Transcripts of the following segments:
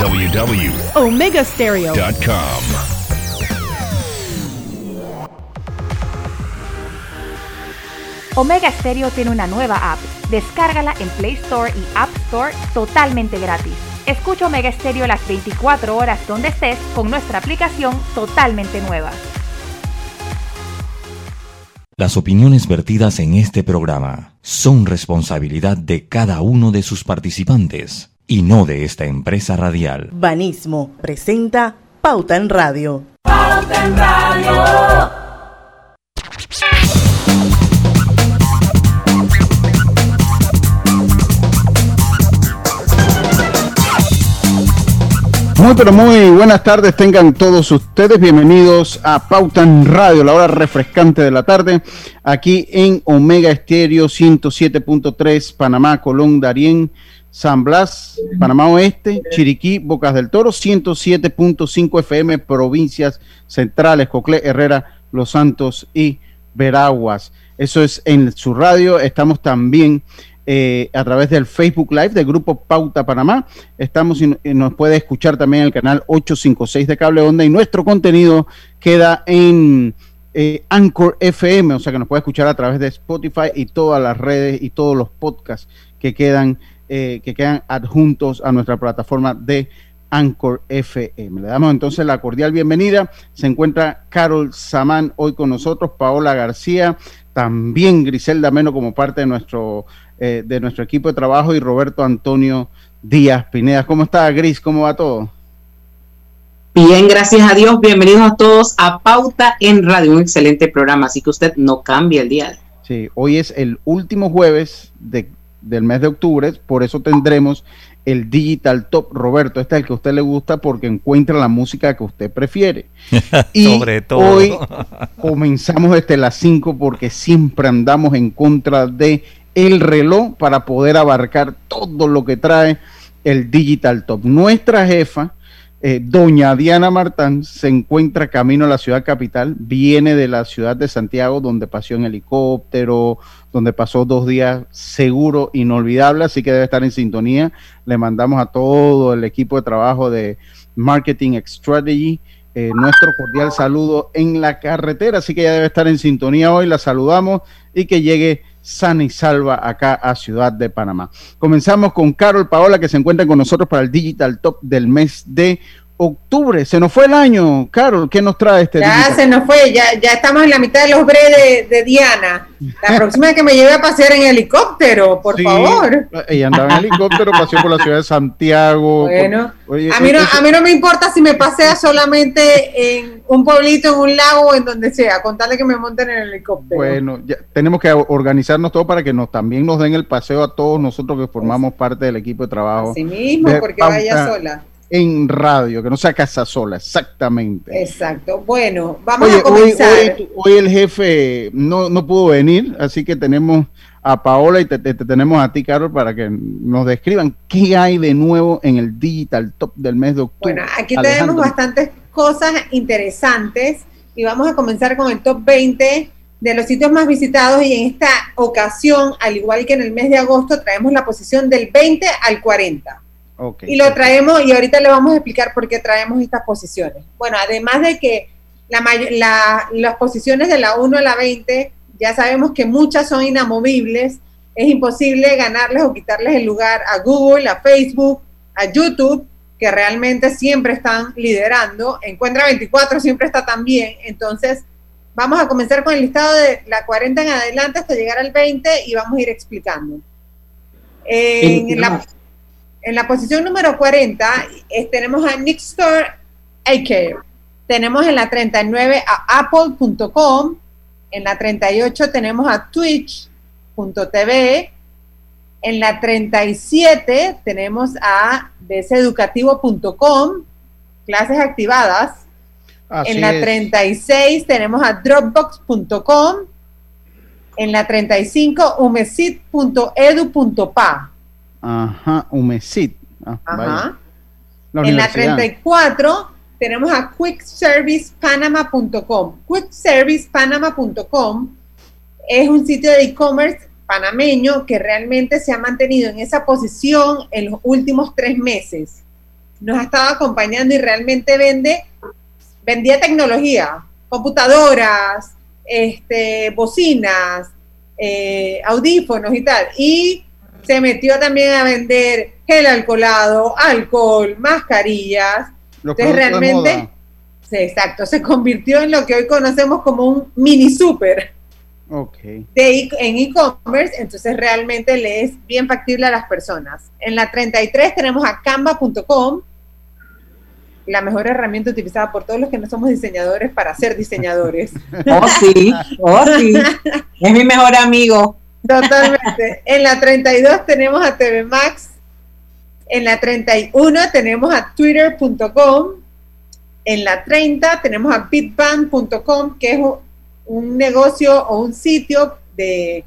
www.omegastereo.com. Omega Stereo tiene una nueva app. Descárgala en Play Store y App Store totalmente gratis. Escucha Omega Stereo las 24 horas donde estés con nuestra aplicación totalmente nueva. Las opiniones vertidas en este programa son responsabilidad de cada uno de sus participantes y no de esta empresa radial. Banismo presenta Pauta en Radio. Pauta en Radio. Muy pero muy buenas tardes tengan todos ustedes, bienvenidos a Pauta en Radio, la hora refrescante de la tarde, aquí en Omega Estéreo 107.3, Panamá, Colón, Darién, San Blas, Panamá Oeste, Chiriquí, Bocas del Toro, 107.5 FM, provincias centrales, Coclé, Herrera, Los Santos y Veraguas. Eso es en su radio, estamos también eh, a través del Facebook Live del Grupo Pauta Panamá. Estamos y, nos puede escuchar también en el canal 856 de Cable Onda y nuestro contenido queda en eh, Anchor FM, o sea que nos puede escuchar a través de Spotify y todas las redes y todos los podcasts que quedan, eh, que quedan adjuntos a nuestra plataforma de Anchor FM. Le damos entonces la cordial bienvenida. Se encuentra Carol Samán hoy con nosotros, Paola García, también Griselda Meno como parte de nuestro eh, de nuestro equipo de trabajo y Roberto Antonio Díaz Pineda. ¿Cómo está, Gris? ¿Cómo va todo? Bien, gracias a Dios. Bienvenidos a todos a Pauta en Radio, un excelente programa, así que usted no cambie el día. Sí, hoy es el último jueves de, del mes de octubre, por eso tendremos el Digital Top. Roberto, este es el que a usted le gusta porque encuentra la música que usted prefiere. Y Sobre todo. hoy comenzamos desde las 5 porque siempre andamos en contra de el reloj para poder abarcar todo lo que trae el Digital Top. Nuestra jefa, eh, doña Diana Martán, se encuentra camino a la ciudad capital, viene de la ciudad de Santiago, donde pasó en helicóptero, donde pasó dos días seguro, inolvidable, así que debe estar en sintonía. Le mandamos a todo el equipo de trabajo de Marketing Strategy. Eh, nuestro cordial saludo en la carretera, así que ya debe estar en sintonía hoy, la saludamos y que llegue sana y salva acá a Ciudad de Panamá. Comenzamos con Carol Paola que se encuentra con nosotros para el Digital Top del mes de octubre. Se nos fue el año, Carol, ¿qué nos trae este Ya se nos fue, ya, ya estamos en la mitad de los bre de, Diana. La próxima es que me lleve a pasear en helicóptero, por favor. Ella andaba en helicóptero, paseó por la ciudad de Santiago. Bueno, a, mí no, a mí no me importa si me pasea solamente en un pueblito, en un lago o en donde sea, contarle que me monten en el helicóptero. Bueno, ya tenemos que organizarnos todo para que nos también nos den el paseo a todos nosotros que formamos parte del equipo de trabajo. Así mismo, porque vaya sola en radio, que no sea casa sola, exactamente. Exacto. Bueno, vamos a comenzar. Hoy, el jefe no, no, pudo venir, así que tenemos a Paola y te, tenemos a ti, Carol, para que nos describan qué hay de nuevo en el Digital Top del mes de octubre. Bueno, aquí tenemos bastantes cosas interesantes y vamos a comenzar con el Top 20 de los sitios más visitados y en esta ocasión, al igual que en el mes de agosto, traemos la posición del 20 al 40 y lo traemos, y ahorita le vamos a explicar por qué traemos estas posiciones. Bueno, además de que la, las posiciones de la 1 a la 20, ya sabemos que muchas son inamovibles, es imposible ganarles o quitarles el lugar a Google, a Facebook, a YouTube, que realmente siempre están liderando. Encuentra 24 siempre está también. Entonces, vamos a comenzar con el listado de la 40 en adelante hasta llegar al 20 y vamos a ir explicando. En la, en la posición número 40 tenemos a Nick Store AK. Tenemos en la 39 a apple.com. En la 38 tenemos a twitch.tv. En la 37 tenemos a bseducativo.com, clases activadas. en la 36 tenemos a dropbox.com. En la 35, umesit.edu.pa. Ajá, Humesit. Ah, Ajá. en la 34 tenemos a quickservicepanama.com. Quickservicepanama.com es un sitio de e-commerce panameño que realmente se ha mantenido en esa posición en los últimos tres meses. nos ha estado acompañando y realmente vende, vendía tecnología, computadoras, este, bocinas, eh, audífonos y tal. Y se metió también a vender gel alcoholado, alcohol, mascarillas. Entonces realmente, exacto, se convirtió en lo que hoy conocemos como un mini super. Okay. De en e-commerce, entonces realmente le es bien factible a las personas. En la 33 tenemos a canva.com, la mejor herramienta utilizada por todos los que no somos diseñadores para ser diseñadores. Oh, sí, oh, sí. Es mi mejor amigo. Totalmente. En la 32 tenemos a TV Max. En la 31 tenemos a twitter.com. En la 30 tenemos a bitband.com, que es un negocio o un sitio de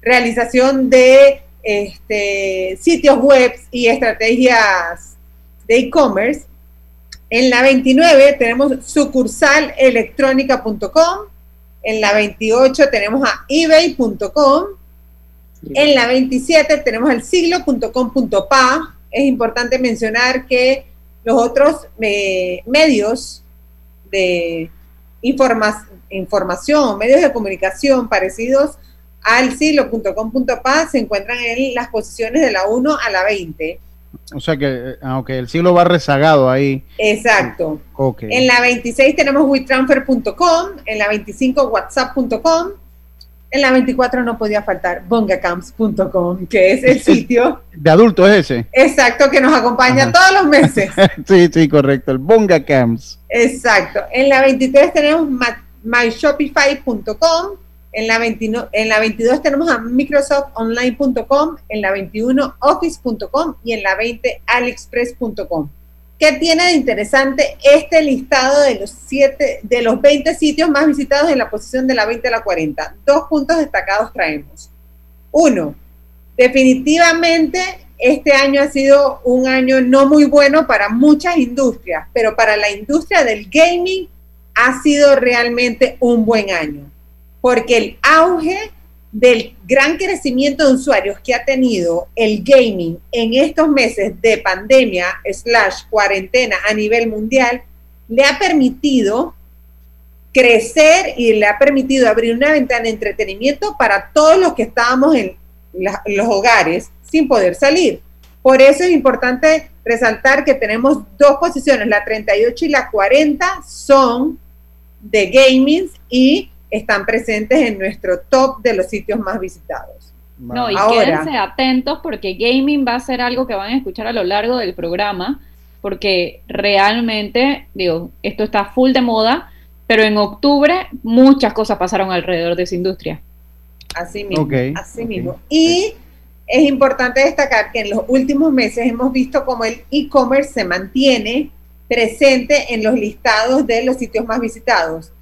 realización de este, sitios web y estrategias de e-commerce. En la 29 tenemos sucursalelectrónica.com. En la 28 tenemos a ebay.com. En la 27 tenemos el siglo.com.pa. Es importante mencionar que los otros eh, medios de información, medios de comunicación parecidos al siglo.com.pa se encuentran en las posiciones de la 1 a la 20. O sea que, aunque ah, el siglo va rezagado ahí. Exacto. En la 26 tenemos WeTransfer.com, en la 25 WhatsApp.com, en la 24 no podía faltar bongacamps.com, que es el sitio. De adulto es ese. Exacto, que nos acompaña todos los meses. sí, sí, correcto, el Bongacamps. Exacto. En la 23 tenemos myshopify.com, en la, en la 22 tenemos a microsoftonline.com, en la 21 office.com y en la 20 aliexpress.com. ¿Qué tiene de interesante este listado de los, siete, de los 20 sitios más visitados en la posición de la 20 a la 40? Dos puntos destacados traemos. Uno, definitivamente este año ha sido un año no muy bueno para muchas industrias, pero para la industria del gaming ha sido realmente un buen año, porque el auge del gran crecimiento de usuarios que ha tenido el gaming en estos meses de pandemia slash cuarentena a nivel mundial, le ha permitido crecer y le ha permitido abrir una ventana de entretenimiento para todos los que estábamos en los hogares sin poder salir. Por eso es importante resaltar que tenemos dos posiciones, la 38 y la 40 son de gaming y están presentes en nuestro top de los sitios más visitados. No, y quédense atentos porque gaming va a ser algo que van a escuchar a lo largo del programa, porque realmente, digo, esto está full de moda, pero en octubre muchas cosas pasaron alrededor de esa industria. Así mismo, así mismo. Y es importante destacar que en los últimos meses hemos visto cómo el e-commerce se mantiene presente en los listados de los sitios más visitados.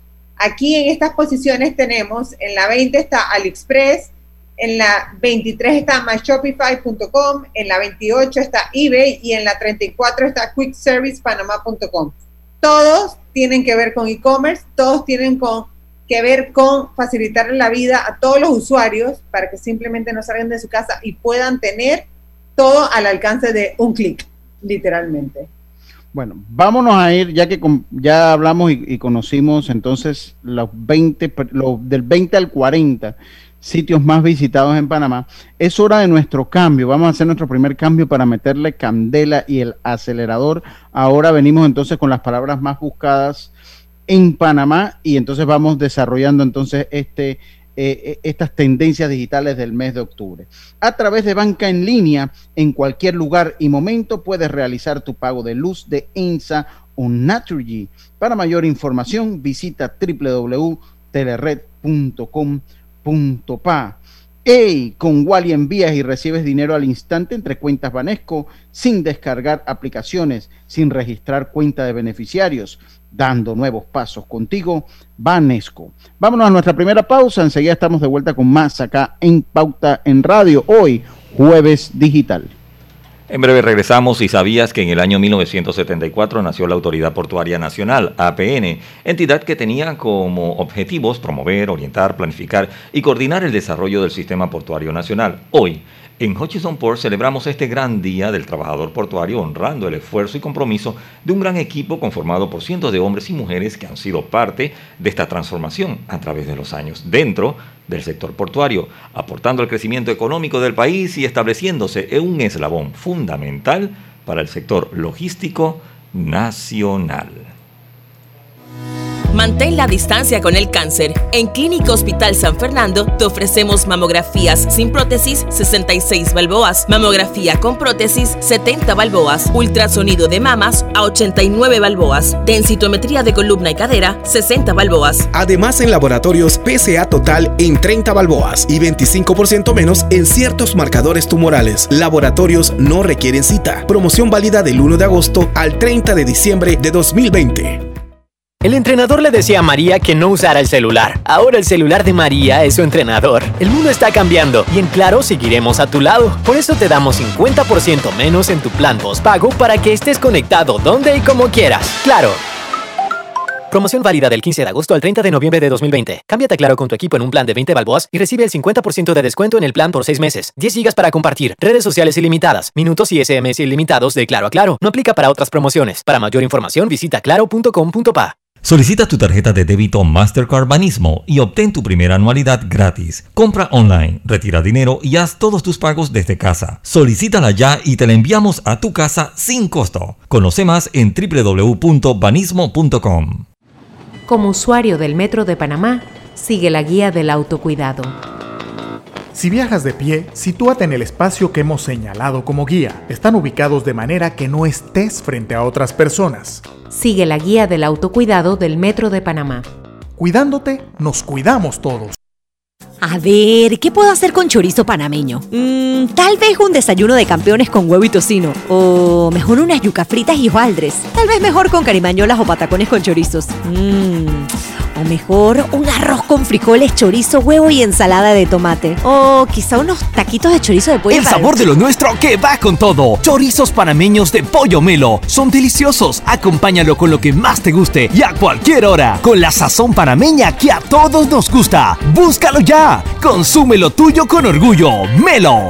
Aquí en estas posiciones tenemos, en la 20 está AliExpress, en la 23 está myshopify.com, en la 28 está eBay y en la 34 está quickservicepanama.com. Todos tienen que ver con e-commerce, todos tienen con, que ver con facilitar la vida a todos los usuarios para que simplemente no salgan de su casa y puedan tener todo al alcance de un clic, literalmente. Bueno, vámonos a ir, ya que ya hablamos y, conocimos entonces los 20, del 20 al 40 sitios más visitados en Panamá, es hora de nuestro cambio. Vamos a hacer nuestro primer cambio para meterle candela y el acelerador. Ahora venimos entonces con las palabras más buscadas en Panamá y entonces vamos desarrollando entonces este eh, eh, estas tendencias digitales del mes de octubre. A través de banca en línea, en cualquier lugar y momento puedes realizar tu pago de luz de ENSA o Naturgy. Para mayor información, visita www.telered.com.pa. Hey, con Wally envías y recibes dinero al instante entre cuentas Banesco sin descargar aplicaciones, sin registrar cuenta de beneficiarios dando nuevos pasos contigo, Vanesco. Vámonos a nuestra primera pausa, enseguida estamos de vuelta con más acá en Pauta en Radio, hoy jueves digital. En breve regresamos y sabías que en el año 1974 nació la Autoridad Portuaria Nacional, APN, entidad que tenía como objetivos promover, orientar, planificar y coordinar el desarrollo del sistema portuario nacional. Hoy, En Hutchison Port celebramos este gran día del trabajador portuario honrando el esfuerzo y compromiso de un gran equipo conformado por cientos de hombres y mujeres que han sido parte de esta transformación a través de los años dentro del sector portuario, aportando al crecimiento económico del país y estableciéndose en un eslabón fundamental para el sector logístico nacional. Mantén la distancia con el cáncer. En Clínica Hospital San Fernando te ofrecemos mamografías sin prótesis 66 balboas, mamografía con prótesis 70 balboas, ultrasonido de mamas a 89 balboas, densitometría de columna y cadera 60 balboas. Además en laboratorios PSA total en 30 balboas y 25% menos en ciertos marcadores tumorales. Laboratorios no requieren cita. Promoción válida del 1 de agosto al 30 de diciembre de 2020. El entrenador le decía a María que no usara el celular. Ahora el celular de María es su entrenador. El mundo está cambiando y en Claro seguiremos a tu lado. Por eso te damos 50% menos en tu plan postpago para que estés conectado donde y como quieras. Claro. Promoción válida del 15 de agosto al 30 de noviembre de 2020. Cámbiate a Claro con tu equipo en un plan de 20 balboas y recibe el 50% de descuento en el plan por 6 meses. 10 gigas para compartir, redes sociales ilimitadas, minutos y SMS ilimitados de Claro a Claro. No aplica para otras promociones. Para mayor información visita claro.com.pa. Solicita tu tarjeta de débito Mastercard Banismo y obtén tu primera anualidad gratis. Compra online, retira dinero y haz todos tus pagos desde casa. Solicítala ya y te la enviamos a tu casa sin costo. Conoce más en www.banismo.com. Como usuario del Metro de Panamá, sigue la guía del autocuidado. Si viajas de pie, sitúate en el espacio que hemos señalado como guía. Están ubicados de manera que no estés frente a otras personas. Sigue la guía del autocuidado del Metro de Panamá. Cuidándote, nos cuidamos todos. A ver, ¿qué puedo hacer con chorizo panameño? Mm, tal vez un desayuno de campeones con huevo y tocino. O mejor unas yuca fritas y hojaldres. Tal vez mejor con carimañolas o patacones con chorizos. Mmm o mejor, un arroz con frijoles, chorizo, huevo y ensalada de tomate. O quizá unos taquitos de chorizo de pollo. El sabor de lo nuestro que va con todo. Chorizos panameños de pollo melo. Son deliciosos. Acompáñalo con lo que más te guste y a cualquier hora. Con la sazón panameña que a todos nos gusta. Búscalo ya. Consume lo tuyo con orgullo. Melo.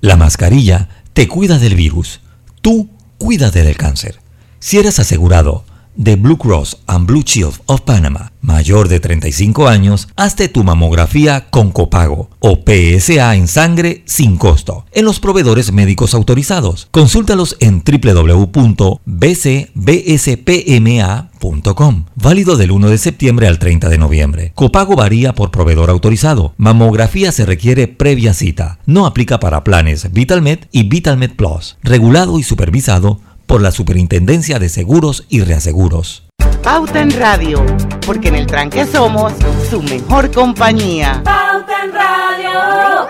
La mascarilla te cuida del virus. Tú cuídate del cáncer. Si eres asegurado, de Blue Cross and Blue Shield of Panama, mayor de 35 años, hazte tu mamografía con copago o PSA en sangre sin costo en los proveedores médicos autorizados. Consúltalos en www.bcbspma.com. Válido del 1 de septiembre al 30 de noviembre. Copago varía por proveedor autorizado. Mamografía se requiere previa cita. No aplica para planes VitalMed y VitalMed Plus. Regulado y supervisado por la Superintendencia de Seguros y Reaseguros. Pauta en Radio, porque en el tranque somos su mejor compañía. Pauta en Radio.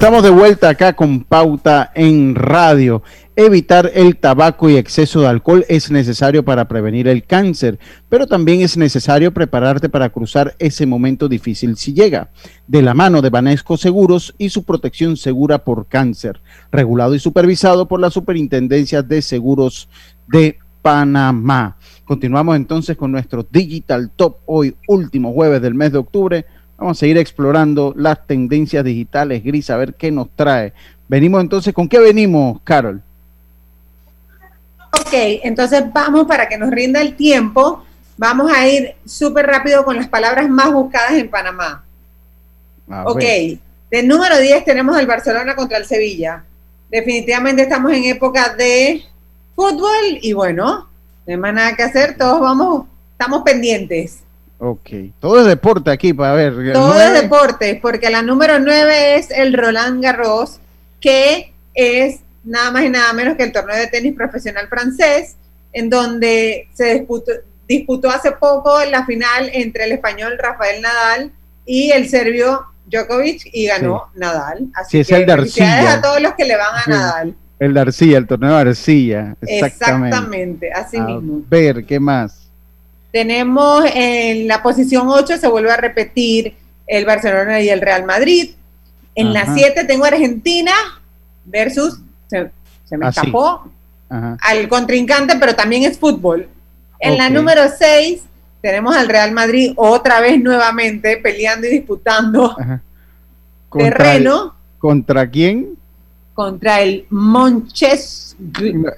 Estamos de vuelta acá con Pauta en Radio. Evitar el tabaco y exceso de alcohol es necesario para prevenir el cáncer, pero también es necesario prepararte para cruzar ese momento difícil si llega. De la mano de Banesco Seguros y su protección segura por cáncer, regulado y supervisado por la Superintendencia de Seguros de Panamá. Continuamos entonces con nuestro Digital Top hoy, último jueves del mes de octubre Vamos a seguir explorando las tendencias digitales, Gris, a ver qué nos trae. Venimos entonces, ¿con qué venimos, Carol? Ok, entonces vamos para que nos rinda el tiempo. Vamos a ir súper rápido con las palabras más buscadas en Panamá. ok, de número 10 tenemos el Barcelona contra el Sevilla. Definitivamente estamos en época de fútbol y bueno, no hay más nada que hacer, todos vamos, estamos pendientes. Ok, todo es deporte aquí para ver. Todo es deporte, porque la número 9 es el Roland Garros, que es nada más y nada menos que el torneo de tenis profesional francés, en donde se disputó, disputó hace poco la final entre el español Rafael Nadal y el serbio Djokovic y ganó Nadal. Así sí, es el de Arcilla. a todos los que le van a Nadal. El de Arcilla, el torneo de Arcilla. Exactamente, Exactamente así a mismo. Ver, ¿qué más? Tenemos en la posición 8 se vuelve a repetir el Barcelona y el Real Madrid. En la Ajá. 7 tengo Argentina versus, se, se me Ah, sí. escapó, Ajá. al contrincante, pero también es fútbol. En la número 6 tenemos al Real Madrid otra vez nuevamente peleando y disputando Contra terreno el- ¿Contra quién? contra el Monches.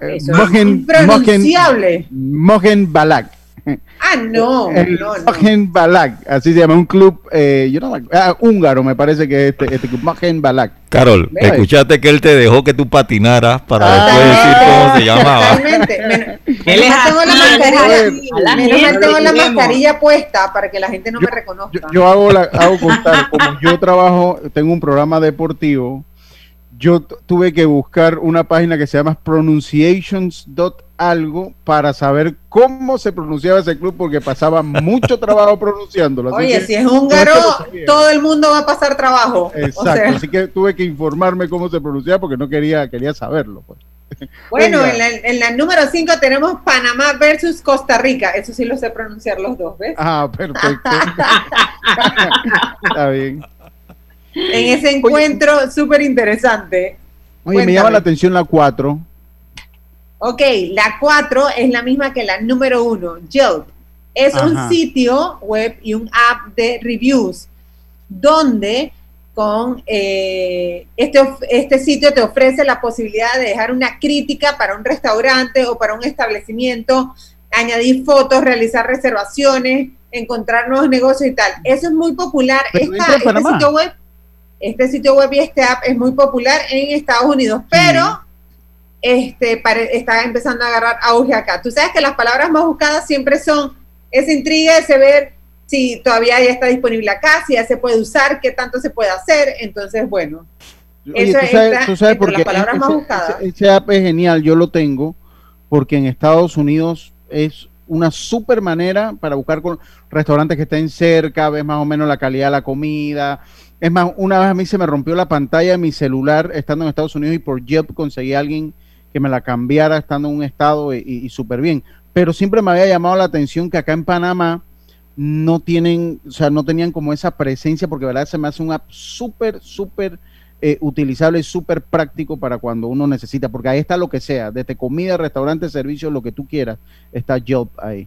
Eso Mojen- es impronunciable. Mojen Balak. Ah, no, El no, no. Balak, así se llama, un club eh, yo no ah, húngaro me parece que es este, este club, Mojen Balak. Carol, escuchaste que él te dejó que tú patinaras para Ah. después decir cómo se llamaba. Totalmente. Él es tengo la mascarilla, menos tengo la mascarilla puesta para que la gente no me reconozca. Yo hago, la, hago contar, como yo trabajo, tengo un programa deportivo, yo tuve que buscar una página que se llama pronunciations.algo para saber cómo se pronunciaba ese club porque pasaba mucho trabajo pronunciándolo. así Oye, que si es húngaro, todo el mundo va a pasar trabajo. Exacto, O sea, así que tuve que informarme cómo se pronunciaba porque no quería, quería saberlo. Pues. bueno, en la, en la número 5 tenemos Panamá versus Costa Rica. Eso sí lo sé pronunciar los dos, ¿ves? Ah, perfecto. Está bien. En ese encuentro súper interesante. Oye, me llama la atención la 4. Ok, la 4 es la misma que la número 1, Yelp. Es un sitio web y un app de reviews, donde con eh, este, este sitio te ofrece la posibilidad de dejar una crítica para un restaurante o para un establecimiento, añadir fotos, realizar reservaciones, encontrar nuevos negocios y tal. Eso es muy popular. Esta- este sitio web este sitio web y este app es muy popular en Estados Unidos, pero este, pare- está empezando a agarrar auge acá. Tú sabes que las palabras más buscadas siempre son esa intriga, ese ver si todavía ya está disponible acá, si ya se puede usar, qué tanto se puede hacer. Entonces, bueno, Oye, eso tú sabes, tú sabes entre por las qué palabras más buscadas. ese- ese app es genial, yo lo tengo, porque en Estados Unidos es una super manera para buscar con restaurantes que estén cerca, ves más o menos la calidad de la comida. Es más, una vez a mí se me rompió la pantalla de mi celular estando en Estados Unidos y por Yelp conseguí a alguien que me la cambiara estando en un estado y, y- súper bien. Pero siempre me había llamado la atención que acá en Panamá no tienen, o sea, no tenían como esa presencia, porque verdad se me hace un app súper, súper eh, utilizable y súper práctico para cuando uno necesita, porque ahí está lo que sea, desde comida, restaurante, servicios, lo que tú quieras, está Yelp ahí.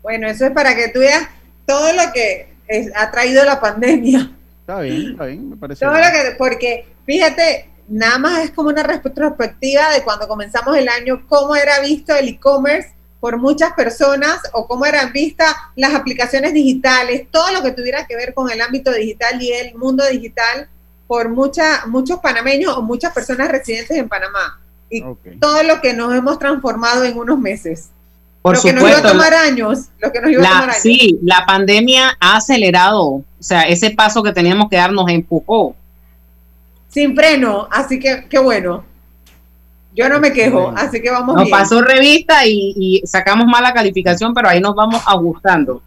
Bueno, eso es para que tú veas todo lo que es- ha traído la pandemia. Está bien, está bien, me parece. Todo bien. lo que, porque fíjate, nada más es como una retrospectiva de cuando comenzamos el año, cómo era visto el e-commerce por muchas personas o cómo eran vistas las aplicaciones digitales, todo lo que tuviera que ver con el ámbito digital y el mundo digital por mucha, muchos panameños o muchas personas residentes en Panamá. Y todo lo que nos hemos transformado en unos meses. Por lo que nos iba a supuesto, tomar años, lo que nos iba a tomar La, años. sí, la pandemia ha acelerado, o sea, ese paso que teníamos que dar nos empujó. Sin freno, así que qué bueno. Yo no me quejo, así que vamos Nos bien. pasó revista y, y sacamos mala calificación, pero ahí nos vamos ajustando.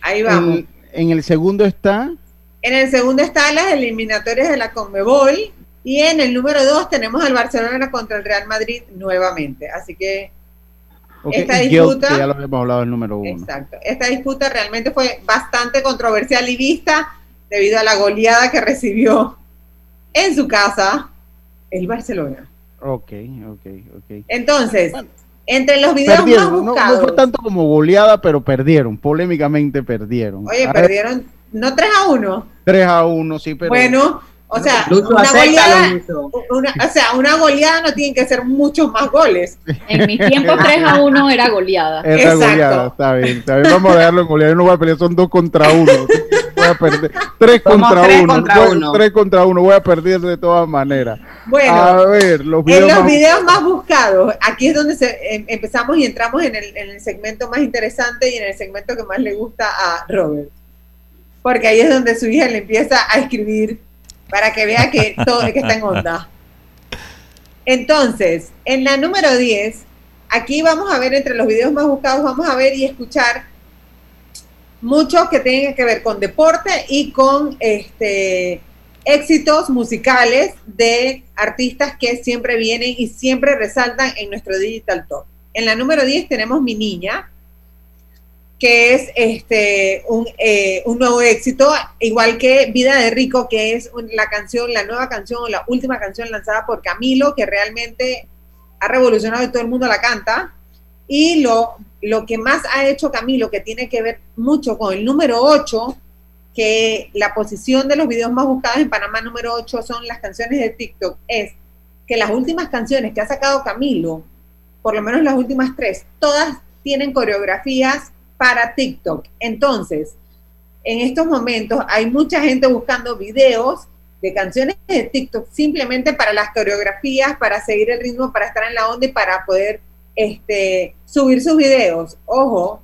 Ahí vamos. En, en el segundo está, En el segundo están las eliminatorias de la Conmebol y en el número dos tenemos al Barcelona contra el Real Madrid nuevamente. Así que ok, Esta disputa- que ya lo habíamos hablado, el número uno. Exacto. Esta disputa realmente fue bastante controversial y vista debido a la goleada que recibió en su casa el Barcelona. Ok, ok, ok. Entonces, entre los videos más Perdieron, no, no buscados, fue tanto como goleada, pero perdieron, polémicamente perdieron. oye, A ver, perdieron no 3 a 1. 3 a 1, sí, pero... Bueno, o sea, Lucho una goleada, una- o sea, una goleada no tiene que ser muchos más goles. En mis tiempos 3 a 1 era goleada. Era Exacto. goleada, está bien, está bien. Vamos a dejarlo en goleada. Yo no voy a pelear, son dos contra uno. Voy a perder. Tres Somos contra tres uno. contra Voy- uno. Tres contra uno. Voy a perder de todas maneras. Bueno, a ver, los en videos. los más- videos más buscados, aquí es donde se- em- empezamos y entramos en el, en el segmento más interesante y en el segmento que más le gusta a Robert. Porque ahí es donde su hija le empieza a escribir para que vea que todo está en onda. Entonces, en la número 10, aquí vamos a ver entre los videos más buscados, vamos a ver y escuchar muchos que tengan que ver con deporte y con este éxitos musicales de artistas que siempre vienen y siempre resaltan en nuestro Digital Top. En la número 10 tenemos Mi Niña, que es este un, eh, un, nuevo éxito, igual que Vida de Rico, que es la canción, la nueva canción, la última canción lanzada por Camilo, que realmente ha revolucionado y todo el mundo la canta. Y lo, lo que más ha hecho Camilo, que tiene que ver mucho con el número 8, que la posición de los videos más buscados en Panamá número 8 son las canciones de TikTok, es que las últimas canciones que ha sacado Camilo, por lo menos las últimas tres, todas tienen coreografías para TikTok. Entonces, en estos momentos hay mucha gente buscando videos de canciones de TikTok simplemente para las coreografías, para seguir el ritmo, para estar en la onda y para poder este, subir sus videos. Ojo,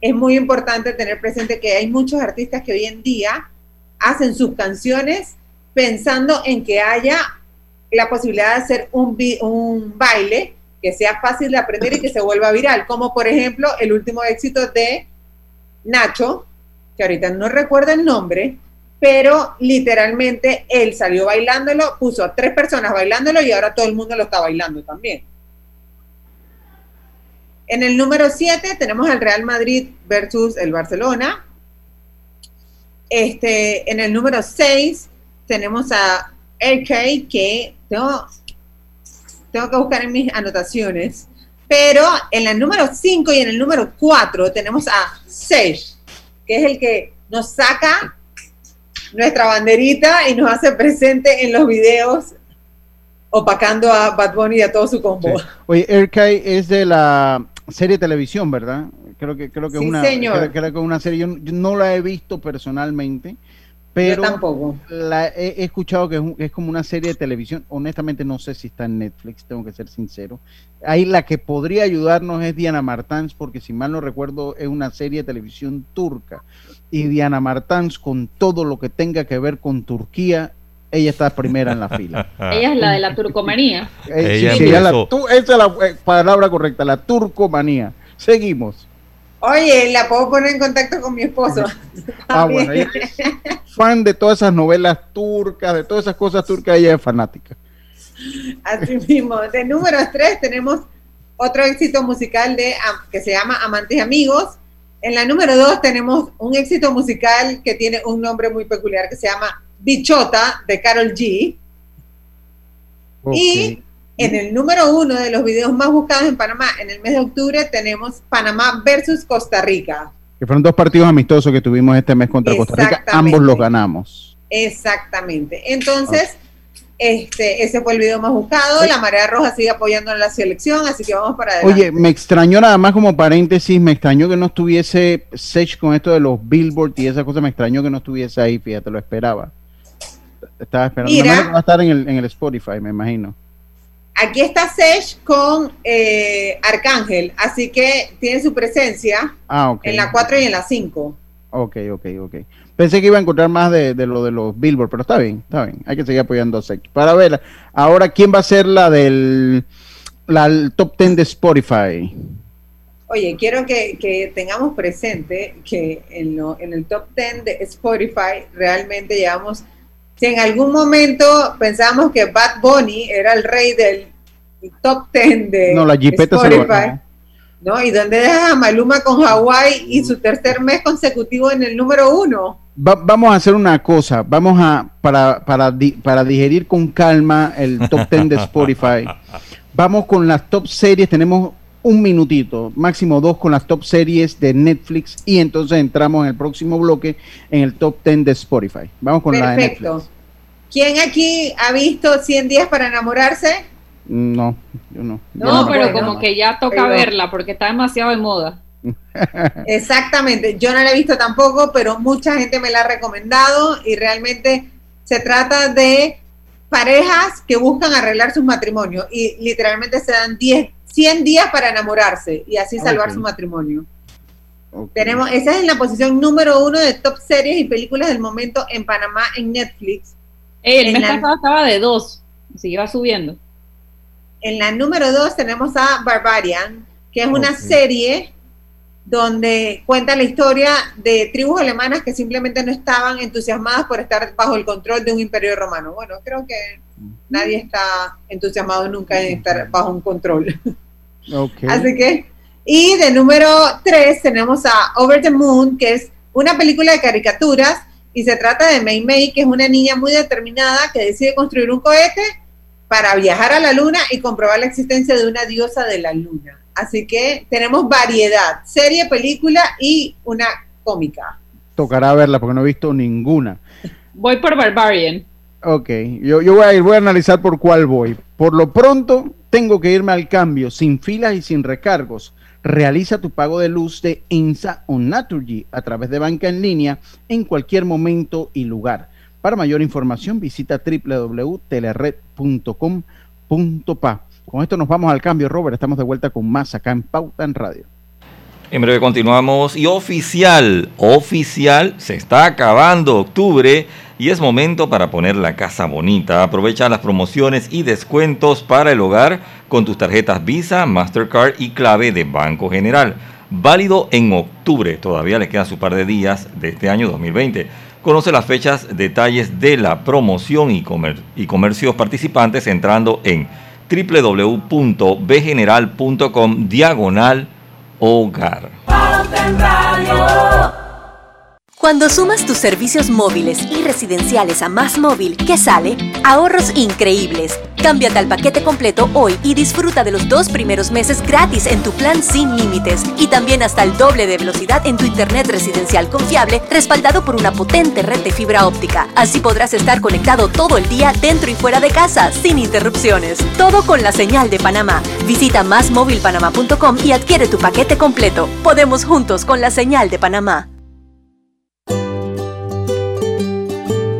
es muy importante tener presente que hay muchos artistas que hoy en día hacen sus canciones pensando en que haya la posibilidad de hacer un, un baile que sea fácil de aprender y que se vuelva viral, como por ejemplo el último éxito de Nacho, que ahorita no recuerdo el nombre, pero literalmente él salió bailándolo, puso a tres personas bailándolo y ahora todo el mundo lo está bailando también. En el número 7 tenemos al Real Madrid versus el Barcelona. Este, en el número 6 tenemos a RK, que tengo, tengo que buscar en mis anotaciones. Pero en el número 5 y en el número 4 tenemos a Sage, que es el que nos saca nuestra banderita y nos hace presente en los videos opacando a Bad Bunny y a todo su combo. Oye, RK es de la serie de televisión, ¿verdad? Creo que creo que es una Creo, que es una serie. Yo, no la he visto personalmente, pero tampoco. La he, escuchado que es, como una serie de televisión. Honestamente no sé si está en Netflix, tengo que ser sincero. Ahí la que podría ayudarnos es Diana Martans, porque si mal no recuerdo es una serie de televisión turca. Y Diana Martans con todo lo que tenga que ver con Turquía ella está primera en la fila. ella es la de la turcomanía. Eh, ella esa es la eh, palabra correcta, la turcomanía. Seguimos. Oye, la puedo poner en contacto con mi esposo. ah, bueno, ella es fan de todas esas novelas turcas, de todas esas cosas turcas, ella es fanática. Así mismo. De número 3 tenemos otro éxito musical de que se llama Amantes y Amigos. En la número 2 tenemos un éxito musical que tiene un nombre muy peculiar que se llama Bichota de Carol G. Y en el número uno de los videos más buscados en Panamá en el mes de octubre tenemos Panamá versus Costa Rica. Que fueron dos partidos amistosos que tuvimos este mes contra Costa Rica. Ambos los ganamos. Exactamente. Entonces, este, ese fue el video más buscado. La Marea Roja sigue apoyando en la selección, así que vamos para adelante. Oye, me extrañó nada más como paréntesis, me extrañó que no estuviese Sech con esto de los Billboard y esa cosa, me extrañó que no estuviese ahí, fíjate, lo esperaba. Estaba esperando. Mira, va a estar en el, en el Spotify, me imagino. Aquí está Sesh con eh, Arcángel, así que tiene su presencia ah, en la 4 y en la 5. Ok, ok, ok. Pensé que iba a encontrar más de, lo de los Billboard, pero está bien, está bien. Hay que seguir apoyando a Sech. Para ver, ahora, ¿quién va a ser la del la, top 10 de Spotify? Oye, quiero que, que tengamos presente que en, lo, en el top 10 de Spotify realmente llevamos si en algún momento pensábamos que Bad Bunny era el rey del top 10 de no, la Spotify, ¿no? ¿Y dónde dejas a Maluma con Hawaii y su tercer mes consecutivo en el número uno? vamos a hacer una cosa, vamos a, para, para, para digerir con calma el top 10 de Spotify, vamos con las top series, tenemos un minutito, máximo dos con las top series de Netflix y entonces entramos en el próximo bloque en el top 10 de Spotify. Vamos con la de Netflix. ¿Quién aquí ha visto 100 días para enamorarse? No, yo no. No, pero como que ya toca verla porque está demasiado de moda. Exactamente, yo no la he visto tampoco, pero mucha gente me la ha recomendado y realmente se trata de parejas que buscan arreglar sus matrimonios y literalmente se dan 10 100 días para enamorarse y así salvar su matrimonio. Tenemos, esa es la posición número uno de top series y películas del momento en Panamá en Netflix. el mes pasado estaba de dos, se iba subiendo. En la número dos tenemos a Barbarian, que es una serie donde cuenta la historia de tribus alemanas que simplemente no estaban entusiasmadas por estar bajo el control de un imperio romano. Bueno, creo que nadie está entusiasmado nunca en estar bajo un control. Así que, Y de número 3 tenemos a Over the Moon, que es una película de caricaturas y se trata de Mei Mei, que es una niña muy determinada que decide construir un cohete para viajar a la luna y comprobar la existencia de una diosa de la luna. Así que tenemos variedad, serie, película y una cómica. Tocará verla porque no he visto ninguna. Voy por Barbarian. Ok, yo, yo voy a ir, voy a analizar por cuál voy. Por lo pronto, tengo que irme al cambio, sin filas y sin recargos. Realiza tu pago de luz de ENSA o Naturgy a través de banca en línea en cualquier momento y lugar. Para mayor información visita www.telered.com.pa. Con esto nos vamos al cambio, Robert. Estamos de vuelta con más acá en Pauta en Radio. En breve continuamos y oficial, oficial, se está acabando octubre y es momento para poner la casa bonita. Aprovecha las promociones y descuentos para el hogar con tus tarjetas Visa, Mastercard y clave de Banco General. Válido en octubre, todavía le queda su par de días de este año 2020. Conoce las fechas, detalles de la promoción y, y comercios participantes entrando en www.bgeneral.com diagonal hogar. Cuando sumas tus servicios móviles y residenciales a Más Móvil, ¿qué sale? Ahorros increíbles. Cámbiate al paquete completo hoy y disfruta de los dos primeros meses gratis en tu plan sin límites y también hasta el doble de velocidad en tu internet residencial confiable respaldado por una potente red de fibra óptica. Así podrás estar conectado todo el día dentro y fuera de casa sin interrupciones. Todo con la señal de Panamá. Visita másmóvilpanamá.com y adquiere tu paquete completo. Podemos juntos con la señal de Panamá.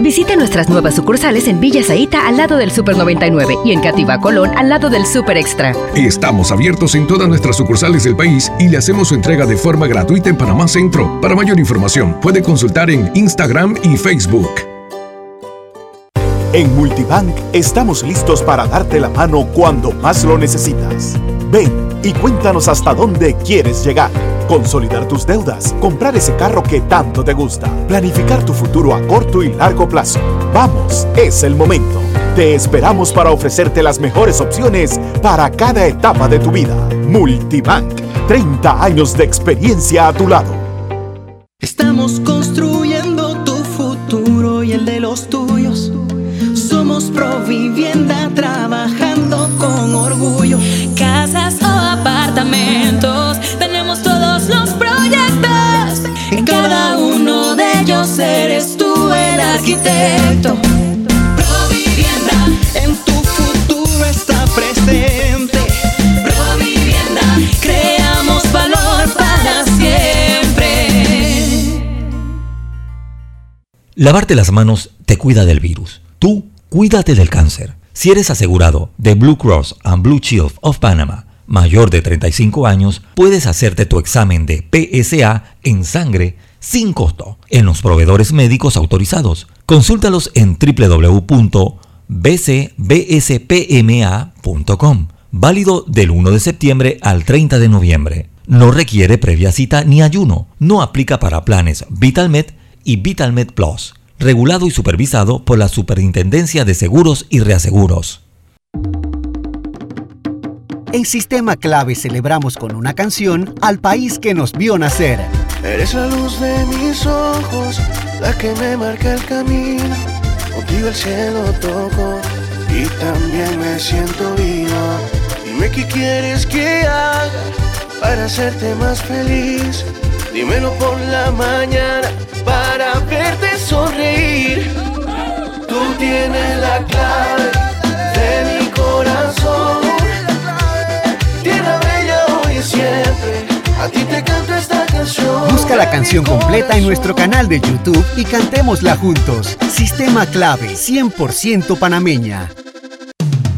Visite nuestras nuevas sucursales en Villa Zaita al lado del Super 99 y en Cativa Colón al lado del Super Extra. Estamos abiertos en todas nuestras sucursales del país y le hacemos su entrega de forma gratuita en Panamá Centro. Para mayor información, puede consultar en Instagram y Facebook. En Multibank estamos listos para darte la mano cuando más lo necesitas. Ven y cuéntanos hasta dónde quieres llegar. Consolidar tus deudas, comprar ese carro que tanto te gusta, planificar tu futuro a corto y largo plazo. Vamos, es el momento. Te esperamos para ofrecerte las mejores opciones para cada etapa de tu vida. Multibank, 30 años de experiencia a tu lado. Estamos construyendo tu futuro y el de los tuyos. Somos Provivienda arquitecto. Provivienda, En tu futuro está presente. Provivienda, creamos valor para siempre. Lavarte las manos te cuida del virus. Tú, cuídate del cáncer. Si eres asegurado de Blue Cross and Blue Shield of Panama, mayor de 35 años, puedes hacerte tu examen de PSA en sangre sin costo en los proveedores médicos autorizados. Consúltalos en www.bcbspma.com. Válido del 1 de septiembre al 30 de noviembre. No requiere previa cita ni ayuno. No aplica para planes VitalMed y VitalMed Plus. Regulado y supervisado por la Superintendencia de Seguros y Reaseguros. En Sistema Clave celebramos con una canción al país que nos vio nacer. Eres la luz de mis ojos, la que me marca el camino. Contigo el cielo toco y también me siento vivo. Dime qué quieres que haga para hacerte más feliz. Dímelo por la mañana para verte sonreír. Tú tienes la clave de mi corazón. Tierra bella hoy y siempre. A ti te canto esta canción. Busca la canción completa en nuestro canal de YouTube y cantémosla juntos. Sistema Clave 100% panameña.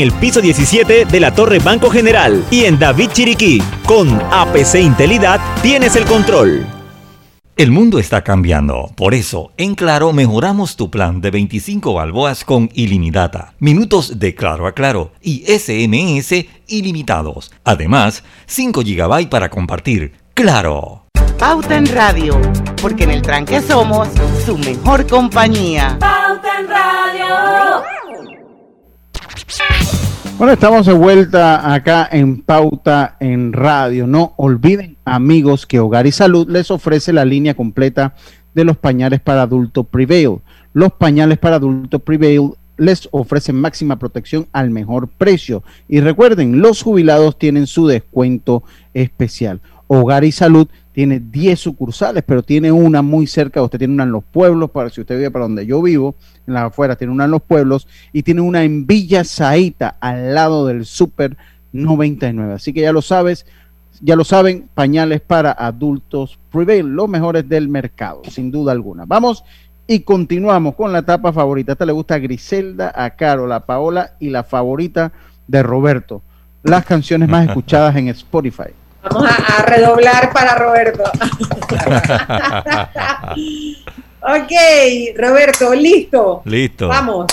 el piso 17 de la Torre Banco General y en David Chiriquí. Con APC Intelidad tienes el control. El mundo está cambiando, por eso en Claro mejoramos tu plan de 25 balboas con ilimitada, minutos de Claro a Claro y SMS ilimitados. Además, 5 GB para compartir. Claro. Pauta en Radio, porque en el tranque somos su mejor compañía. Pauta en Radio. Bueno, estamos de vuelta acá en Pauta en Radio. No olviden, amigos, que Hogar y Salud les ofrece la línea completa de los pañales para adulto Prevail. Los pañales para adulto Prevail les ofrecen máxima protección al mejor precio. Y recuerden, los jubilados tienen su descuento especial. Hogar y Salud tiene 10 sucursales, pero tiene una muy cerca, usted tiene una en los pueblos, para si usted vive para donde yo vivo, en las afueras, tiene una en los pueblos, y tiene una en Villa Zaita, al lado del Super 99. Así que ya lo sabes, ya lo saben, pañales para adultos Prevail, los mejores del mercado, sin duda alguna. Vamos y continuamos con la etapa favorita. Esta le gusta a Griselda, a Carol, a Paola y la favorita de Roberto. Las canciones más escuchadas en Spotify. Vamos a, a redoblar para Roberto. ok, Roberto, listo. Listo. Vamos.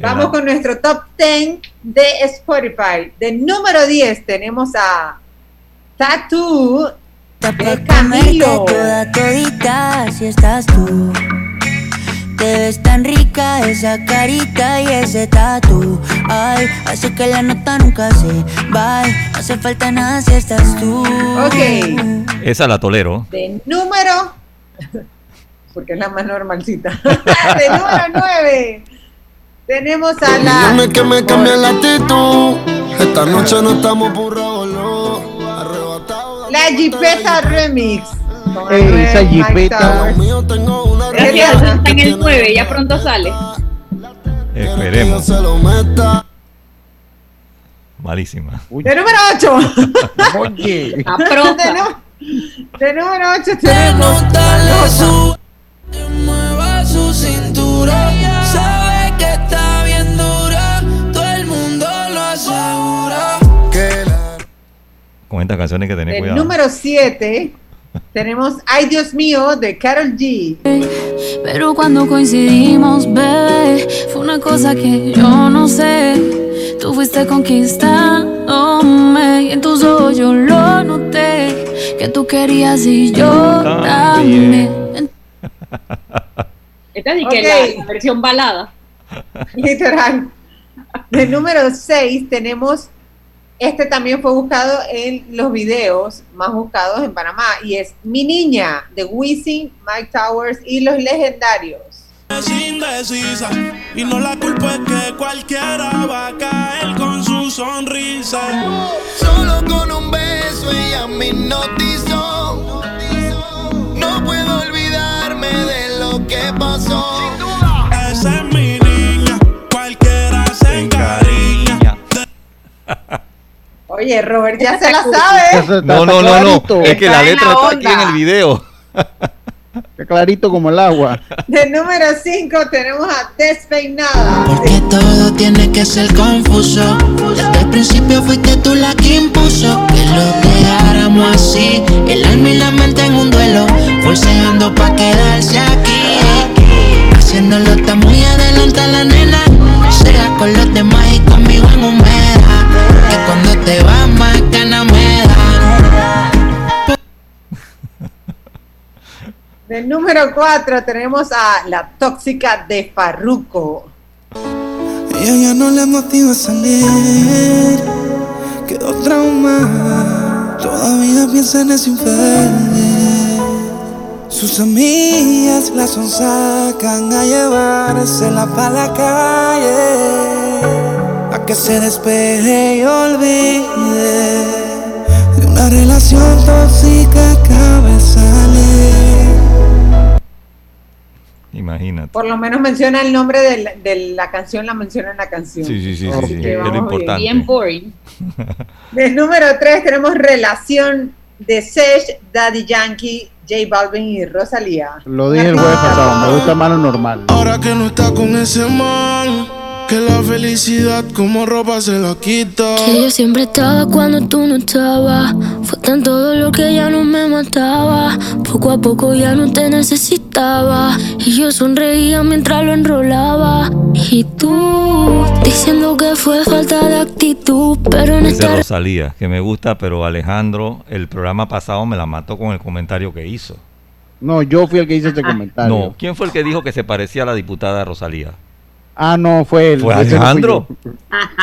Vamos con nuestro top 10 de Spotify. De número 10 tenemos a Tattoo de Camilo. toda todita si estás tú. Te ves tan rica esa carita y ese tatu. Ay, hace que la nota nunca se va. No hace falta nada si estás tú. Ok. Esa la tolero. De número. Porque es la más normalcita. de número 9 tenemos a la. Dime que me cambie la actitud. Esta noche no estamos burrados, no. La Jipeta Remix. Esa jipeta. Gracias, está en el 9, ya pronto sale. Esperemos. Malísima. De número 8. Oye. de, de número 8 tenemos. Mueva su cintura, sabe que está bien dura, todo el mundo lo asegura. Con estas canciones que tener De cuidado. número 7 tenemos Ay Dios mío de Carol G. Pero cuando coincidimos, bebé, fue una cosa que yo no sé. Tú fuiste conquistándome y en tus ojos yo lo noté. Que tú querías y yo también. Esta es que Ok. la, la versión balada. Literal. De número 6 tenemos, este también fue buscado en los videos más buscados en Panamá y es Mi Niña de Wisin, Mike Towers y los legendarios. Es indecisa y no la culpa es que cualquiera va a caer con su sonrisa. Solo con un beso ella me hipnotizó. No puedo olvidarme de lo que pasó. Esa es mi niña, cualquiera se encariña. Oye, Robert ya se la sabe. No, no, no, no. Es que la letra está aquí en el video. Está clarito como el agua. De número 5 tenemos a Despeinada. Porque todo tiene que ser confuso. Desde el principio fuiste tú la que impuso que lo dejáramos así. El alma y la mente en un duelo, forceando pa' quedarse aquí. Haciéndolo está muy adelante la nena. Sea con los demás y conmigo en cuando te vas más ganas me dan. De número 4 tenemos a La Tóxica de Farruko. Ella ya no le motiva a salir. Quedó traumada. Todavía piensa en ese infeliz. Sus amigas la sonsacan a llevársela pa' la calle. Que se despeje y olvide de una relación tóxica que. Imagínate. Por lo menos menciona el nombre de la, de la canción, la menciona en la canción. Sí, sí, sí, sí, Así sí, que es lo importante. Bien boring. Del número 3 tenemos relación de Sesh, Daddy Yankee, J Balvin y Rosalía. Lo dije el jueves pasado, me gusta más lo normal. Ahora que no está con ese man, que la felicidad como ropa se la quita. Que yo siempre estaba cuando tú no estabas. Fue tanto dolor que ya no me mataba. Poco a poco ya no te necesitaba. Y yo sonreía mientras lo enrolaba. Y tú diciendo que fue falta de actitud. Pero en esta Rosalía, que me gusta, pero Alejandro, el programa pasado me la mató con el comentario que hizo. No, yo fui el que hice este comentario. No, ¿quién fue el que dijo que se parecía a la diputada Rosalía? Ah, no, fue él. ¿Fue no Alejandro?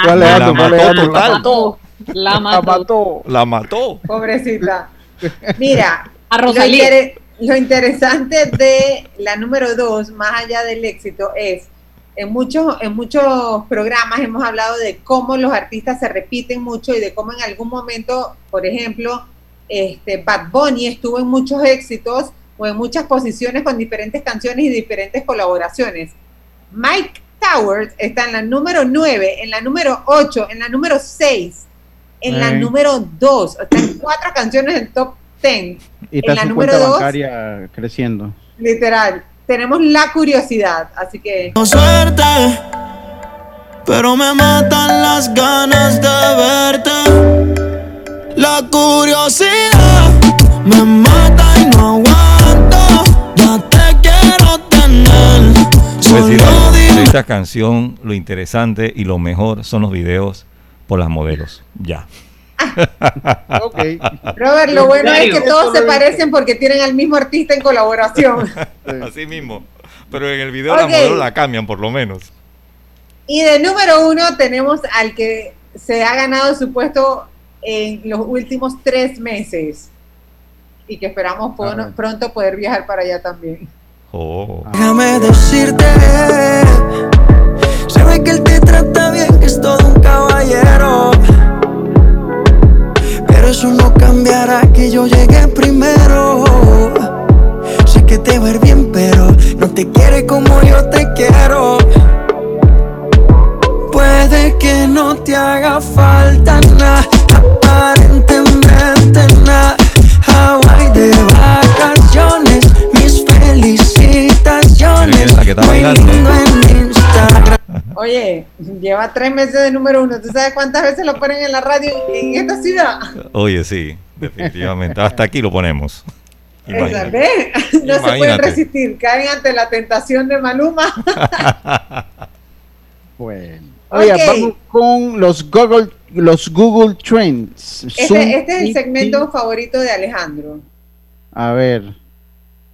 Fue Alejandro, La fue mató. La mató. La mató. Pobrecita. Mira, A lo, Rosalía. intere- lo interesante de la número 2, más allá del éxito, es en muchos, en muchos programas hemos hablado de cómo los artistas se repiten mucho y de cómo en algún momento, por ejemplo, este, Bad Bunny estuvo en muchos éxitos o en muchas posiciones con diferentes canciones y diferentes colaboraciones. Mike Towers está en la número 9, en la número 8, en la número 6, en la número 2. Está en cuatro canciones del top 10. Y está en la su número cuenta 2, bancaria creciendo. literal. Tenemos la curiosidad, así que Tengo suerte, pero me matan las ganas de verte. La curiosidad me mata y no aguanto. Decir algo. De esta canción, lo interesante y lo mejor son los videos por las modelos. Ya. Ok. Robert, lo bueno es que todos se parecen porque tienen al mismo artista en colaboración. Así mismo. Pero en el video Ok. las modelos la cambian por lo menos. Y de número uno tenemos al que se ha ganado su puesto en los últimos tres meses y que esperamos po- A ver. pronto poder viajar para allá también. Oh. Déjame decirte, se ve que él te trata bien, que es todo un caballero. Pero eso no cambiará que yo llegué primero. Sé que te va a ir bien, pero no te quiere como yo te quiero. Puede que no te haga falta nada, aparentemente nada. Hawaii de vacaciones, que está bailando. Oye, lleva tres meses de número uno. ¿Tú sabes cuántas veces lo ponen en la radio en esta ciudad? Oye, sí, definitivamente. Hasta aquí lo ponemos. No se pueden resistir, caen ante la tentación de Maluma. Bueno. Oiga, Ok. vamos con los Google, los Google Trends. Este, este es el segmento favorito de Alejandro. A ver.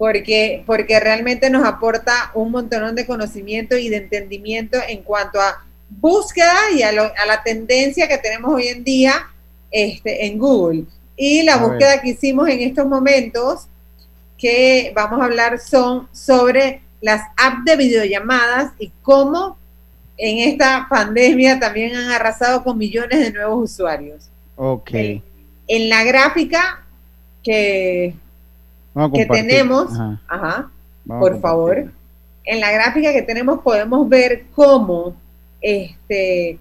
Porque, porque realmente nos aporta un montón de conocimiento y de entendimiento en cuanto a búsqueda y a, lo- a la tendencia que tenemos hoy en día este, en Google. Y la A ver. búsqueda que hicimos en estos momentos, que vamos a hablar, son sobre las apps de videollamadas y cómo en esta pandemia también han arrasado con millones de nuevos usuarios. Ok. En la gráfica que que tenemos, Ajá. por favor, en la gráfica que tenemos podemos ver cómo este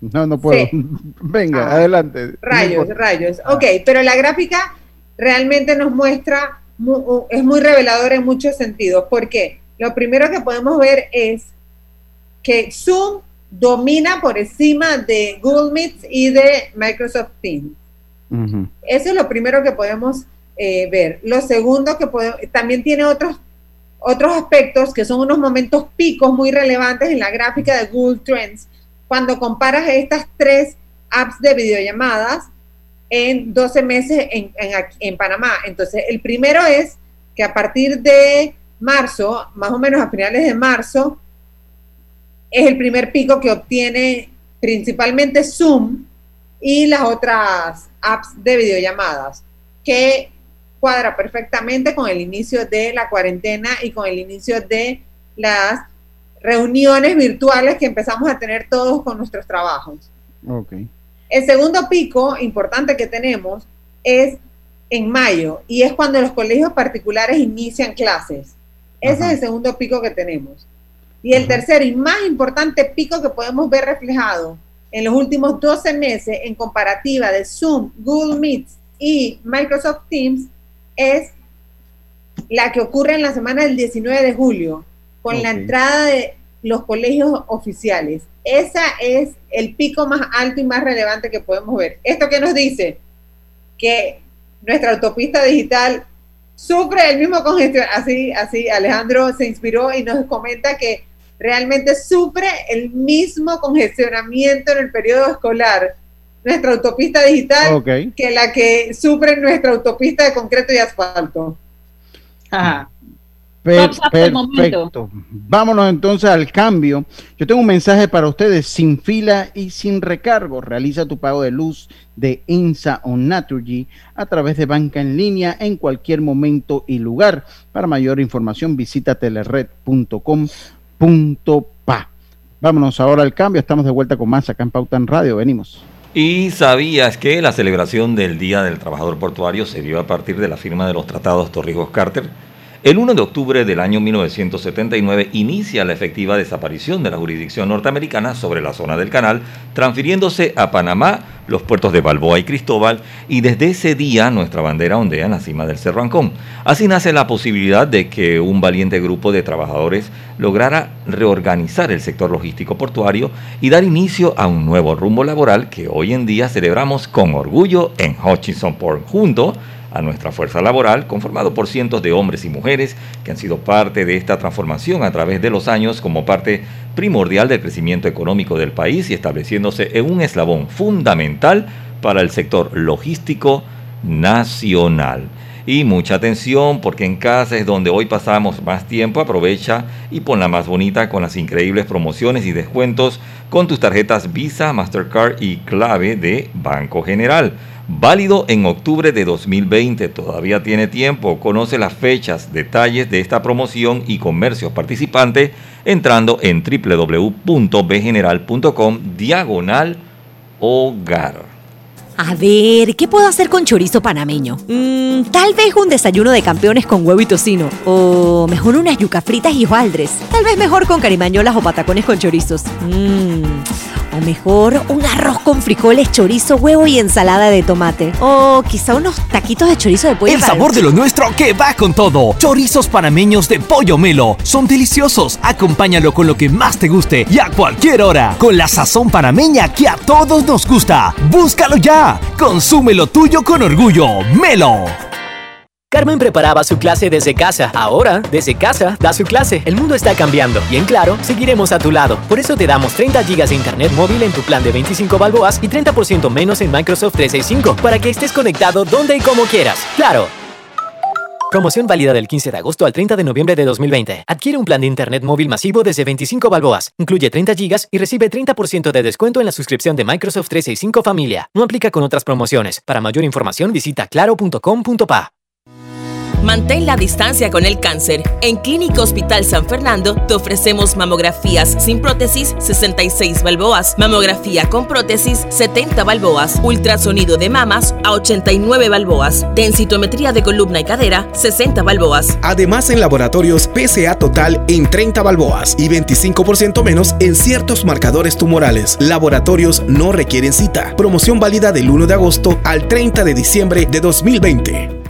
No, no puedo. Venga, Ah. adelante. rayos, No rayos. Ok, pero la gráfica realmente nos muestra, mu- es muy reveladora en muchos sentidos. ¿Por qué? Lo primero que podemos ver es que Zoom domina por encima de Google Meet y de Microsoft Teams. Eso es lo primero que podemos eh, ver. Lo segundo que también tiene otros, otros aspectos que son unos momentos picos muy relevantes en la gráfica de Google Trends. Cuando comparas estas tres apps de videollamadas en 12 meses en, en en Panamá. Entonces, el primero es que a partir de marzo, más o menos a finales de marzo, es el primer pico que obtiene principalmente Zoom y las otras apps de videollamadas, que cuadra perfectamente con el inicio de la cuarentena y con el inicio de las reuniones virtuales que empezamos a tener todos con nuestros trabajos. Ok. El segundo pico importante que tenemos es en mayo y es cuando los colegios particulares inician clases. Ese es el segundo pico que tenemos. Y el tercer y más importante pico que podemos ver reflejado en los últimos 12 meses en comparativa de Zoom, Google Meet y Microsoft Teams es la que ocurre en la semana del 19 de julio, con la entrada de los colegios oficiales. Esa es el pico más alto y más relevante que podemos ver. ¿Esto qué nos dice? Que nuestra autopista digital sufre el mismo congestión. Así, así, Alejandro se inspiró y nos comenta que realmente sufre el mismo congestionamiento en el periodo escolar, nuestra autopista digital, que la que sufre nuestra autopista de concreto y asfalto. Ajá. perfecto. Vámonos entonces al cambio. Yo tengo un mensaje para ustedes sin fila y sin recargo. Realiza tu pago de luz de INSA o Naturgy a través de banca en línea en cualquier momento y lugar. Para mayor información visita telered.com punto pa. Vámonos ahora al cambio, estamos de vuelta con más acá en Pauta en Radio, venimos. ¿Y sabías que la celebración del Día del Trabajador Portuario se dio a partir de la firma de los tratados Torrijos-Carter? El 1 de octubre del año 1979 inicia la efectiva desaparición de la jurisdicción norteamericana sobre la zona del canal, transfiriéndose a Panamá los puertos de Balboa y Cristóbal, y desde ese día nuestra bandera ondea en la cima del Cerro Ancón. Así nace la posibilidad de que un valiente grupo de trabajadores lograra reorganizar el sector logístico portuario y dar inicio a un nuevo rumbo laboral que hoy en día celebramos con orgullo en Hutchinson Port, junto a nuestra fuerza laboral, conformado por cientos de hombres y mujeres que han sido parte de esta transformación a través de los años como parte primordial del crecimiento económico del país y estableciéndose en un eslabón fundamental para el sector logístico nacional. Y mucha atención porque en casa es donde hoy pasamos más tiempo. Aprovecha y ponla más bonita con las increíbles promociones y descuentos con tus tarjetas Visa, Mastercard y clave de Banco General. Válido en octubre de 2020, todavía tiene tiempo. Conoce las fechas, detalles de esta promoción y comercios participantes entrando en www.bgeneral.com diagonal hogar. A ver, ¿qué puedo hacer con chorizo panameño? Mm, tal vez un desayuno de campeones con huevo y tocino. O mejor unas yuca fritas y hojaldres. Tal vez mejor con carimañolas o patacones con chorizos. Mmm o mejor, un arroz con frijoles, chorizo, huevo y ensalada de tomate. O quizá unos taquitos de chorizo de pollo. El sabor de lo nuestro que va con todo. Chorizos panameños de pollo melo. Son deliciosos. Acompáñalo con lo que más te guste y a cualquier hora. Con la sazón panameña que a todos nos gusta. Búscalo ya. Consume lo tuyo con orgullo. Melo. Carmen preparaba su clase desde casa. Ahora, desde casa, da su clase. El mundo está cambiando y en Claro, seguiremos a tu lado. Por eso te damos 30 GB de internet móvil en tu plan de 25 balboas y 30% menos en Microsoft 365 para que estés conectado donde y como quieras. ¡Claro! Promoción válida del 15 de agosto al 30 de noviembre de 2020. Adquiere un plan de internet móvil masivo desde 25 balboas. Incluye 30 GB y recibe 30% de descuento en la suscripción de Microsoft 365 Familia. No aplica con otras promociones. Para mayor información visita claro.com.pa. Mantén la distancia con el cáncer. En Clínica Hospital San Fernando te ofrecemos mamografías sin prótesis 66 balboas, mamografía con prótesis 70 balboas, ultrasonido de mamas a 89 balboas, densitometría de columna y cadera 60 balboas. Además en laboratorios PSA total en 30 balboas y 25% menos en ciertos marcadores tumorales. Laboratorios no requieren cita. Promoción válida del 1 de agosto al 30 de diciembre de 2020.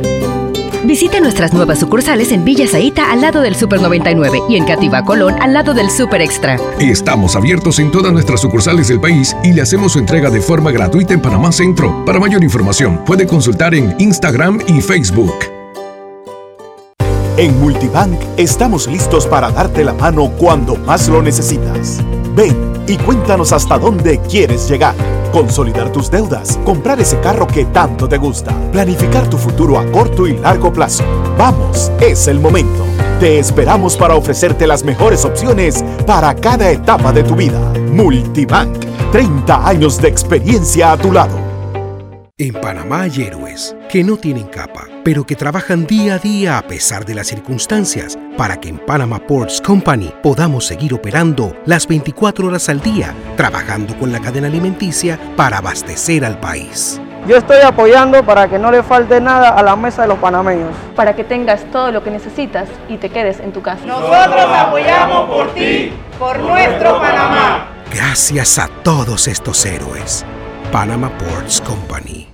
Visite nuestras nuevas sucursales en Villa Zaita al lado del Super 99 y en Cativa Colón al lado del Super Extra. Estamos abiertos en todas nuestras sucursales del país y le hacemos su entrega de forma gratuita en Panamá Centro. Para mayor información, puede consultar en Instagram y Facebook. En Multibank estamos listos para darte la mano cuando más lo necesitas. Ven y cuéntanos hasta dónde quieres llegar. Consolidar tus deudas, comprar ese carro que tanto te gusta, planificar tu futuro a corto y largo plazo. Vamos, es el momento. Te esperamos para ofrecerte las mejores opciones para cada etapa de tu vida. Multibank, 30 años de experiencia a tu lado. En Panamá hay héroes que no tienen capa, pero que trabajan día a día a pesar de las circunstancias para que en Panama Ports Company podamos seguir operando las 24 horas al día, trabajando con la cadena alimenticia para abastecer al país. Yo estoy apoyando para que no le falte nada a la mesa de los panameños. Para que tengas todo lo que necesitas y te quedes en tu casa. Nosotros apoyamos por ti, por nuestro Panamá. Gracias a todos estos héroes. Panama Ports Company.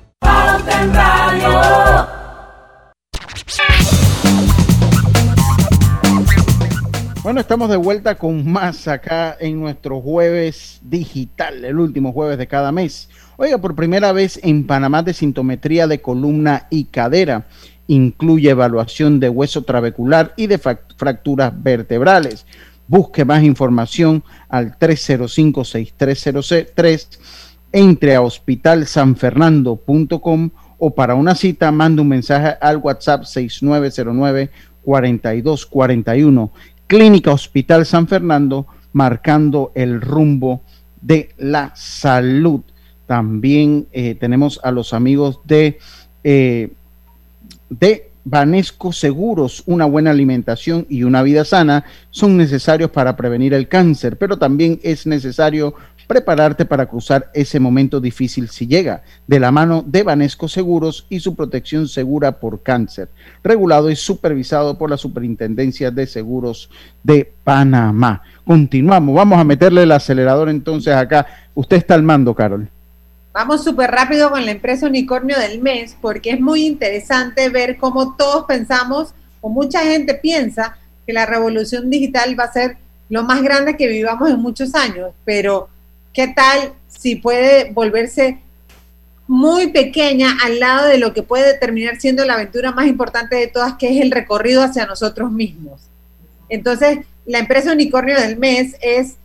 Bueno, estamos de vuelta con más acá en nuestro jueves digital, el último jueves de cada mes. Oiga, por primera vez en Panamá de sintometría de columna y cadera. Incluye evaluación de hueso trabecular y de fracturas vertebrales. Busque más información al 305-6303. Entre a hospitalsanfernando.com o para una cita mande un mensaje al WhatsApp 6909 4241. Clínica Hospital San Fernando, marcando el rumbo de la salud. También eh, tenemos a los amigos de, eh, de Vanesco Seguros. Una buena alimentación y una vida sana son necesarios para prevenir el cáncer, pero también es necesario prepararte para cruzar ese momento difícil si llega, de la mano de Banesco Seguros y su protección segura por cáncer, regulado y supervisado por la Superintendencia de Seguros de Panamá. Continuamos, vamos a meterle el acelerador entonces acá. Usted está al mando, Carol. Vamos súper rápido con la empresa unicornio del mes porque es muy interesante ver cómo todos pensamos o mucha gente piensa que la revolución digital va a ser lo más grande que vivamos en muchos años, pero ¿Qué tal si puede volverse muy pequeña al lado de lo que puede terminar siendo la aventura más importante de todas, que es el recorrido hacia nosotros mismos? Entonces, la empresa unicornio del mes es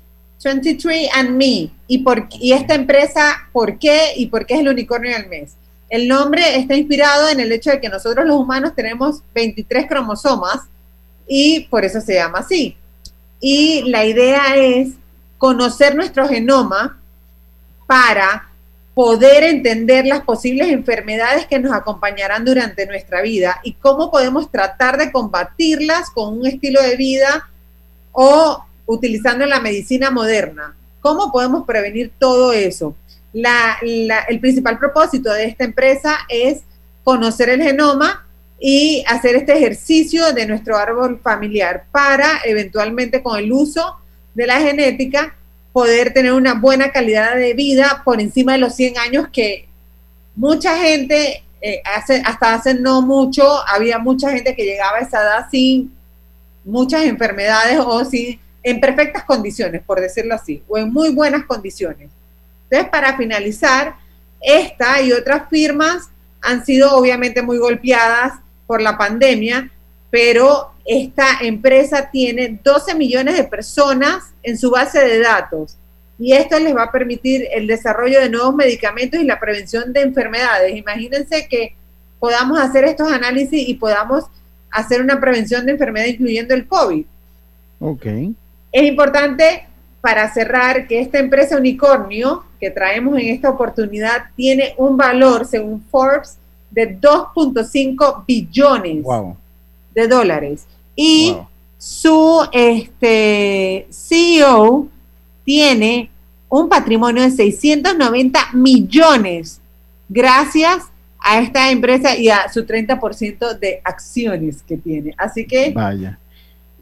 23 and Me. ¿Y, por, y esta empresa, ¿por qué? ¿Y por qué es el unicornio del mes? El nombre está inspirado en el hecho de que nosotros los humanos tenemos 23 cromosomas y por eso se llama así. Y la idea es conocer nuestro genoma para poder entender las posibles enfermedades que nos acompañarán durante nuestra vida y cómo podemos tratar de combatirlas con un estilo de vida o utilizando la medicina moderna. ¿Cómo podemos prevenir todo eso? el principal propósito de esta empresa es conocer el genoma y hacer este ejercicio de nuestro árbol familiar para eventualmente con el uso de la genética, poder tener una buena calidad de vida por encima de los 100 años que mucha gente, eh, hace, hasta hace no mucho, había mucha gente que llegaba a esa edad sin muchas enfermedades o sin, en perfectas condiciones, por decirlo así, o en muy buenas condiciones. Entonces, para finalizar, esta y otras firmas han sido obviamente muy golpeadas por la pandemia, pero esta empresa tiene 12 millones de personas en su base de datos y esto les va a permitir el desarrollo de nuevos medicamentos y la prevención de enfermedades. Imagínense que podamos hacer estos análisis y podamos hacer una prevención de enfermedades incluyendo el COVID. Ok. Es importante para cerrar que esta empresa unicornio que traemos en esta oportunidad tiene un valor, según Forbes, de 2.5 billones de dólares. Y su este, CEO tiene un patrimonio de 690 millones gracias a esta empresa y a su 30% de acciones que tiene. Así que Vaya.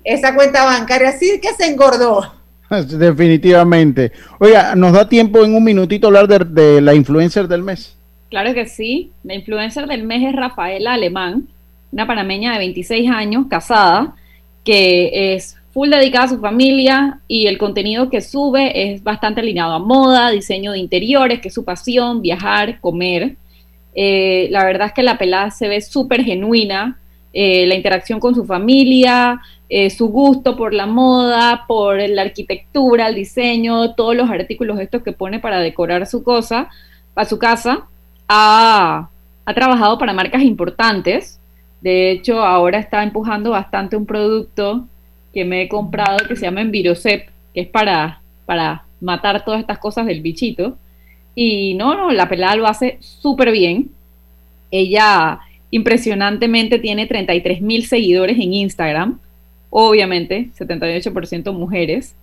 esa cuenta bancaria sí que se engordó. Definitivamente. Oiga, ¿nos da tiempo en un minutito hablar de, de la influencer del mes? Claro que sí. La influencer del mes es Rafaela Alemán una panameña de 26 años, casada, que es full dedicada a su familia y el contenido que sube es bastante alineado a moda, diseño de interiores, que es su pasión, viajar, comer. Eh, la verdad es que la pelada se ve súper genuina, eh, la interacción con su familia, eh, su gusto por la moda, por la arquitectura, el diseño, todos los artículos estos que pone para decorar su cosa, a su casa, ha, ha trabajado para marcas importantes. De hecho, ahora está empujando bastante un producto que me he comprado que se llama Envirosep, que es para, para matar todas estas cosas del bichito. Y no, no, la pelada lo hace súper bien. Ella impresionantemente tiene 33 mil seguidores en Instagram. Obviamente, 78% mujeres.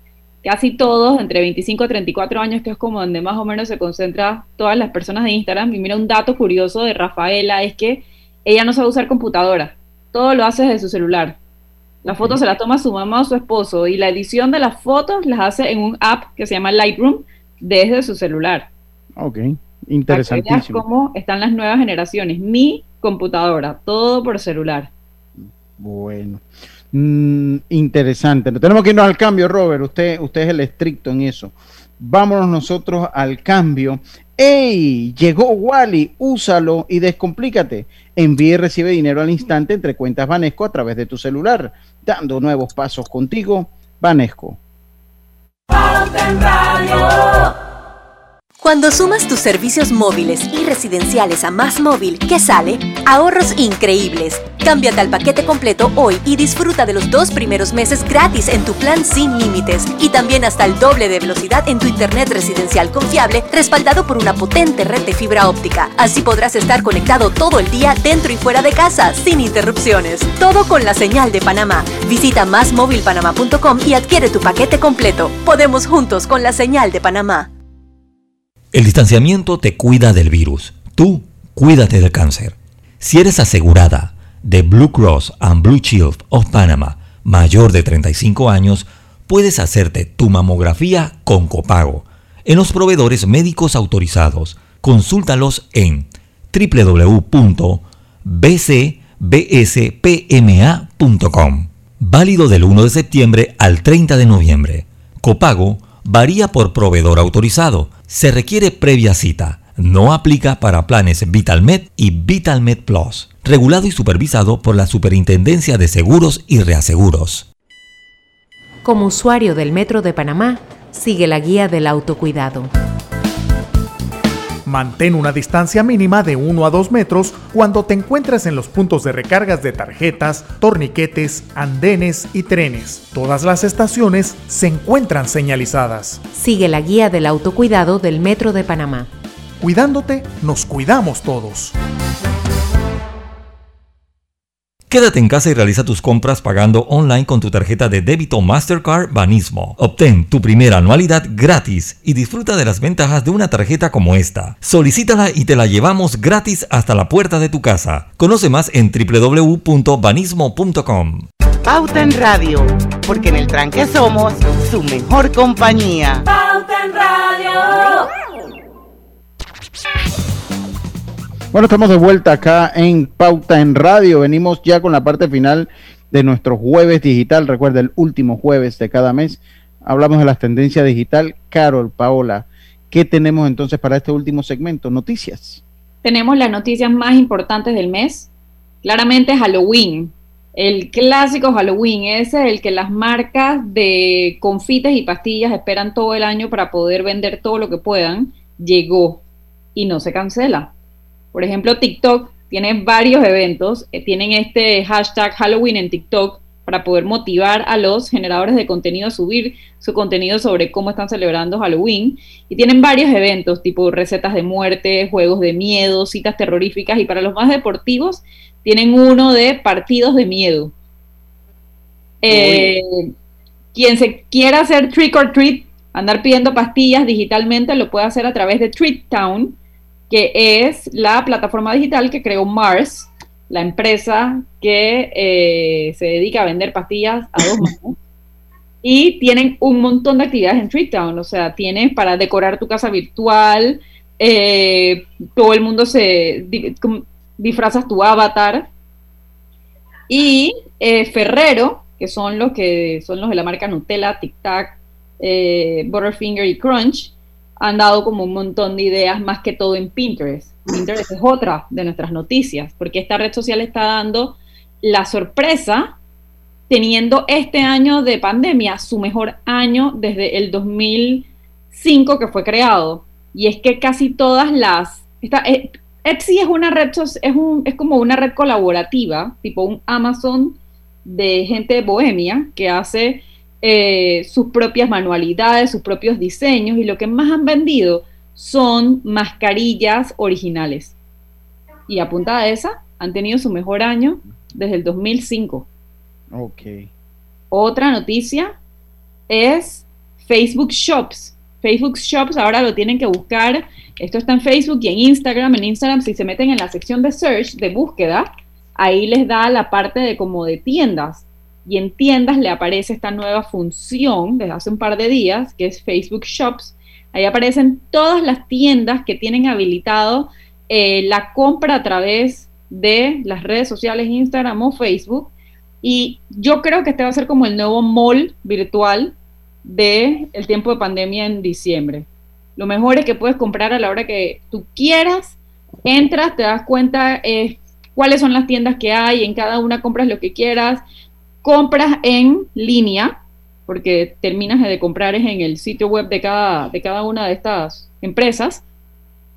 Casi todos entre 25 a 34 años, que es como donde más o menos se concentra todas las personas de Instagram. Y mira, un dato curioso de Rafaela es que ella no sabe usar computadora. Todo lo hace desde su celular. Las fotos se las toma su mamá o su esposo y la edición de las fotos las hace en un app que se llama Lightroom desde su celular. Ok, interesantísimo. cómo están las nuevas generaciones. Mi computadora, todo por celular. Bueno, mm, interesante. Tenemos que irnos al cambio, Robert. Usted, usted es el estricto en eso. Vámonos nosotros al cambio. ¡Ey! Llegó Wally, úsalo y descomplícate. Envíe y recibe dinero al instante entre cuentas Banesco a través de tu celular, dando nuevos pasos contigo, Banesco. Cuando sumas tus servicios móviles y residenciales a Más Móvil, ¿qué sale? Ahorros increíbles. Cámbiate al paquete completo hoy y disfruta de los dos primeros meses gratis en tu plan sin límites y también hasta el doble de velocidad en tu internet residencial confiable respaldado por una potente red de fibra óptica. Así podrás estar conectado todo el día dentro y fuera de casa sin interrupciones. Todo con la señal de Panamá. Visita másmóvilpanamá.com y adquiere tu paquete completo. Podemos juntos con la señal de Panamá. El distanciamiento te cuida del virus. Tú cuídate del cáncer. Si eres asegurada de Blue Cross and Blue Shield of Panama mayor de 35 años, puedes hacerte tu mamografía con copago en los proveedores médicos autorizados. Consúltalos en www.bcbspma.com. Válido del 1 de septiembre al 30 de noviembre. Copago varía por proveedor autorizado. Se requiere previa cita. No aplica para planes VitalMed y VitalMed Plus. Regulado y supervisado por la Superintendencia de Seguros y Reaseguros. Como usuario del Metro de Panamá, sigue la guía del autocuidado. Mantén una distancia mínima de 1 a 2 metros cuando te encuentres en los puntos de recargas de tarjetas, torniquetes, andenes y trenes. Todas las estaciones se encuentran señalizadas. Sigue la guía del autocuidado del Metro de Panamá. Cuidándote, nos cuidamos todos. Quédate en casa y realiza tus compras pagando online con tu tarjeta de débito Mastercard Banismo. Obtén tu primera anualidad gratis y disfruta de las ventajas de una tarjeta como esta. Solicítala y te la llevamos gratis hasta la puerta de tu casa. Conoce más en www.banismo.com. Pauta en Radio, porque en el tranque somos su mejor compañía. Pauta en Radio. Bueno, estamos de vuelta acá en Pauta en Radio. Venimos ya con la parte final de nuestro jueves digital. Recuerda, el último jueves de cada mes. Hablamos de las tendencias digital. Carol, Paola, ¿qué tenemos entonces para este último segmento? Noticias. Tenemos las noticias más importantes del mes. Claramente Halloween. El clásico Halloween, ese es el que las marcas de confites y pastillas esperan todo el año para poder vender todo lo que puedan, llegó y no se cancela. Por ejemplo, TikTok tiene varios eventos, eh, tienen este hashtag Halloween en TikTok para poder motivar a los generadores de contenido a subir su contenido sobre cómo están celebrando Halloween. Y tienen varios eventos, tipo recetas de muerte, juegos de miedo, citas terroríficas. Y para los más deportivos, tienen uno de partidos de miedo. Eh, quien se quiera hacer trick or treat, andar pidiendo pastillas digitalmente, lo puede hacer a través de Treat Town que es la plataforma digital que creó Mars, la empresa que eh, se dedica a vender pastillas a dos manos. Y tienen un montón de actividades en Treetown, o sea, tienes para decorar tu casa virtual, eh, todo el mundo se disfrazas tu avatar. Y eh, Ferrero, que son los que son los de la marca Nutella, Tic Tac, Butterfinger y Crunch, han dado como un montón de ideas, más que todo en Pinterest. Pinterest es otra de nuestras noticias, porque esta red social está dando la sorpresa teniendo este año de pandemia su mejor año desde el 2005 que fue creado. Y es que casi todas las... Eh, Etsy es una red, es, un, es como una red colaborativa, tipo un Amazon de gente de bohemia que hace eh, sus propias manualidades, sus propios diseños y lo que más han vendido son mascarillas originales. Y a punta de esa han tenido su mejor año desde el 2005. Ok. Otra noticia es Facebook Shops. Facebook Shops ahora lo tienen que buscar. Esto está en Facebook y en Instagram. En Instagram, si se meten en la sección de search, de búsqueda, ahí les da la parte de como de tiendas. Y en tiendas le aparece esta nueva función desde hace un par de días, que es Facebook Shops. Ahí aparecen todas las tiendas que tienen habilitado eh, la compra a través de las redes sociales Instagram o Facebook. Y yo creo que este va a ser como el nuevo mall virtual del el tiempo de pandemia en diciembre. Lo mejor es que puedes comprar a la hora que tú quieras, entras, te das cuenta eh, cuáles son las tiendas que hay, en cada una compras lo que quieras, compras en línea, porque terminas de comprar en el sitio web de cada, de cada una de estas empresas,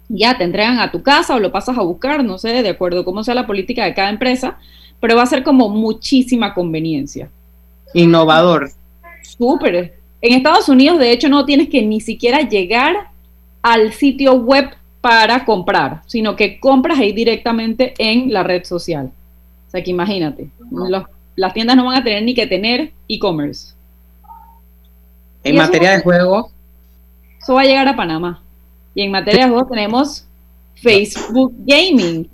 ya te entregan a tu casa o lo pasas a buscar, no sé, de acuerdo a cómo sea la política de cada empresa, pero va a ser como muchísima conveniencia. Innovador. Súper. En Estados Unidos, de hecho, no tienes que ni siquiera llegar al sitio web para comprar, sino que compras ahí directamente en la red social. O sea que imagínate, las tiendas no van a tener ni que tener e-commerce. En materia de juego. Eso va a llegar a Panamá. Y en materia de juegos tenemos Facebook Gaming.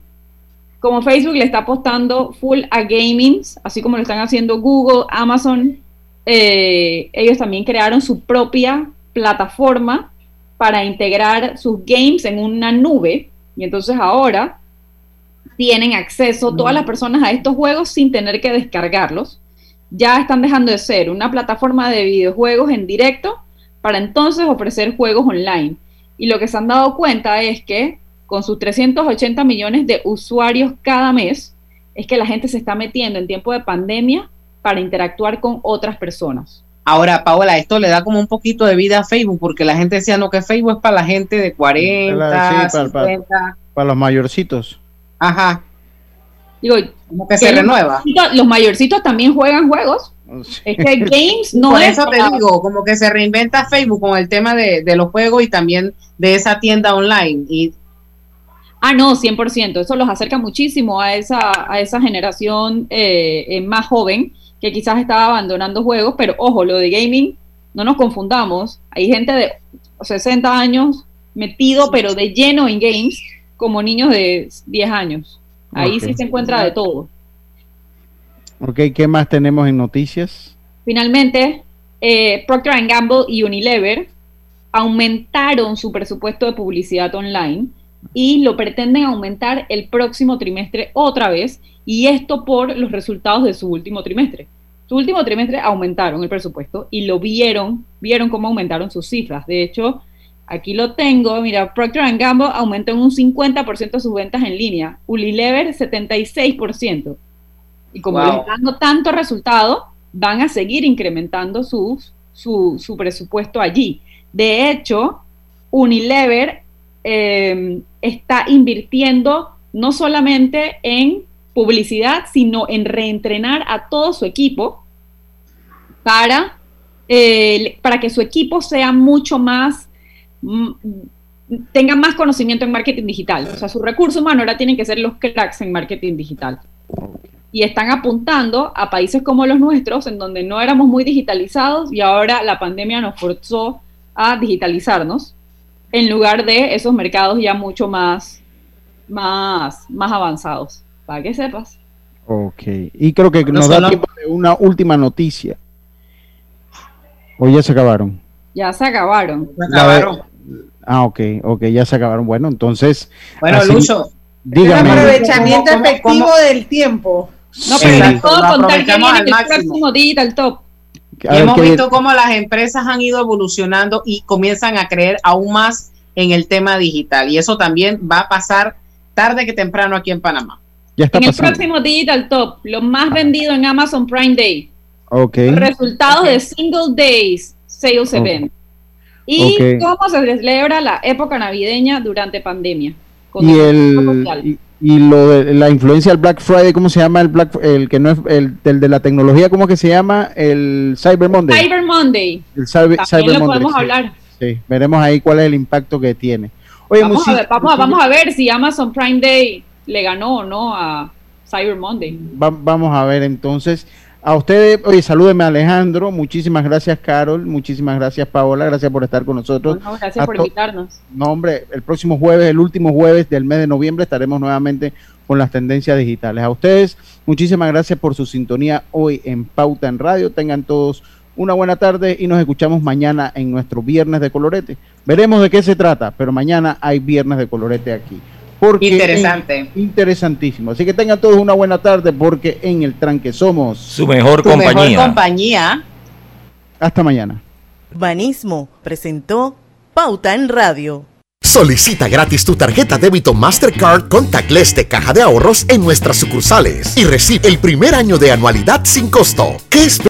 Como Facebook le está apostando full a gaming, así como lo están haciendo Google, Amazon, eh, ellos también crearon su propia plataforma para integrar sus games en una nube. Y entonces ahora tienen acceso todas las personas a estos juegos sin tener que descargarlos. Ya están dejando de ser una plataforma de videojuegos en directo para entonces ofrecer juegos online. Y lo que se han dado cuenta es que con sus 380 millones de usuarios cada mes, es que la gente se está metiendo en tiempo de pandemia para interactuar con otras personas. Ahora, Paola, esto le da como un poquito de vida a Facebook, porque la gente decía, no, que Facebook es para la gente de 40, sí, para, Para, los mayorcitos. Ajá. Digo, como que se renueva. Los mayorcitos también juegan juegos. Es que Games no Por es. eso te digo, como que se reinventa Facebook con el tema de, los juegos y también de esa tienda online. Y Ah, no, 100%. Eso los acerca muchísimo a esa, a esa generación eh, eh, más joven que quizás estaba abandonando juegos, pero ojo, lo de gaming, no nos confundamos. Hay gente de 60 años metido, pero de lleno en games, como niños de 10 años. Ahí sí se encuentra de todo. Ok, ¿qué más tenemos en noticias? Finalmente, eh, Procter Gamble y Unilever aumentaron su presupuesto de publicidad online y lo pretenden aumentar el próximo trimestre otra vez, y esto por los resultados de su último trimestre. Su último trimestre aumentaron el presupuesto y lo vieron, vieron cómo aumentaron sus cifras. De hecho, aquí lo tengo, mira, Procter Gamble aumentó en un 50% sus ventas en línea, Unilever 76%. Y como les están dando tanto resultado, van a seguir incrementando su, su presupuesto allí. De hecho, Unilever em, está invirtiendo no solamente en publicidad, sino en reentrenar a todo su equipo para, eh, para que su equipo sea mucho más, mm, tenga más conocimiento en marketing digital. O sea, su recurso humano ahora tienen que ser los cracks en marketing digital y están apuntando a países como los nuestros, en donde no éramos muy digitalizados y ahora la pandemia nos forzó a digitalizarnos, en lugar de esos mercados ya mucho más, más, más avanzados, para que sepas. Ok, y creo que nos da tiempo de una última noticia. ¿O ya se acabaron? Ya se acabaron. Se acabaron. Ah, ok, ok, ya se acabaron. Bueno, entonces. Bueno, Lucho. Dígame. aprovechamiento efectivo del tiempo. No, pero puedo contar que viene el próximo Digital Top. hemos visto cómo las empresas han ido evolucionando y comienzan a creer aún más en el tema digital. Y eso también va a pasar tarde que temprano aquí en Panamá. Ya está en el próximo Digital Top, lo más vendido en Amazon Prime Day. Okay. Resultados de Single Days Sales Event. Y cómo se celebra la época navideña durante pandemia. Y el, y, lo de la influencia del Black Friday, ¿cómo se llama el Black el que no es el, de la tecnología, cómo que se llama? El Cyber Monday. Cyber Monday. El Cyber, También lo podemos hablar. Sí, veremos ahí cuál es el impacto que tiene. Oye, vamos, a ver, vamos, a ver si Amazon Prime Day le ganó o no a Cyber Monday. vamos a ver entonces. A ustedes, oye, salúdeme Alejandro, muchísimas gracias Carol, muchísimas gracias Paola, gracias por estar con nosotros. gracias por invitarnos. No, hombre, el próximo jueves, el último jueves del mes de noviembre estaremos nuevamente con las tendencias digitales. A ustedes, muchísimas gracias por su sintonía hoy en Pauta en Radio. Tengan todos una buena tarde y nos escuchamos mañana en nuestro Viernes de Colorete. Veremos de qué se trata, pero mañana hay Viernes de Colorete aquí. Interesante. interesantísimo. Así que tengan todos una buena tarde porque en el tranque somos su mejor compañía. compañía. Hasta mañana. Banismo presentó Pauta en Radio. Solicita gratis tu tarjeta débito Mastercard Contactless de Caja de Ahorros en nuestras sucursales y recibe el primer año de anualidad sin costo. ¿Qué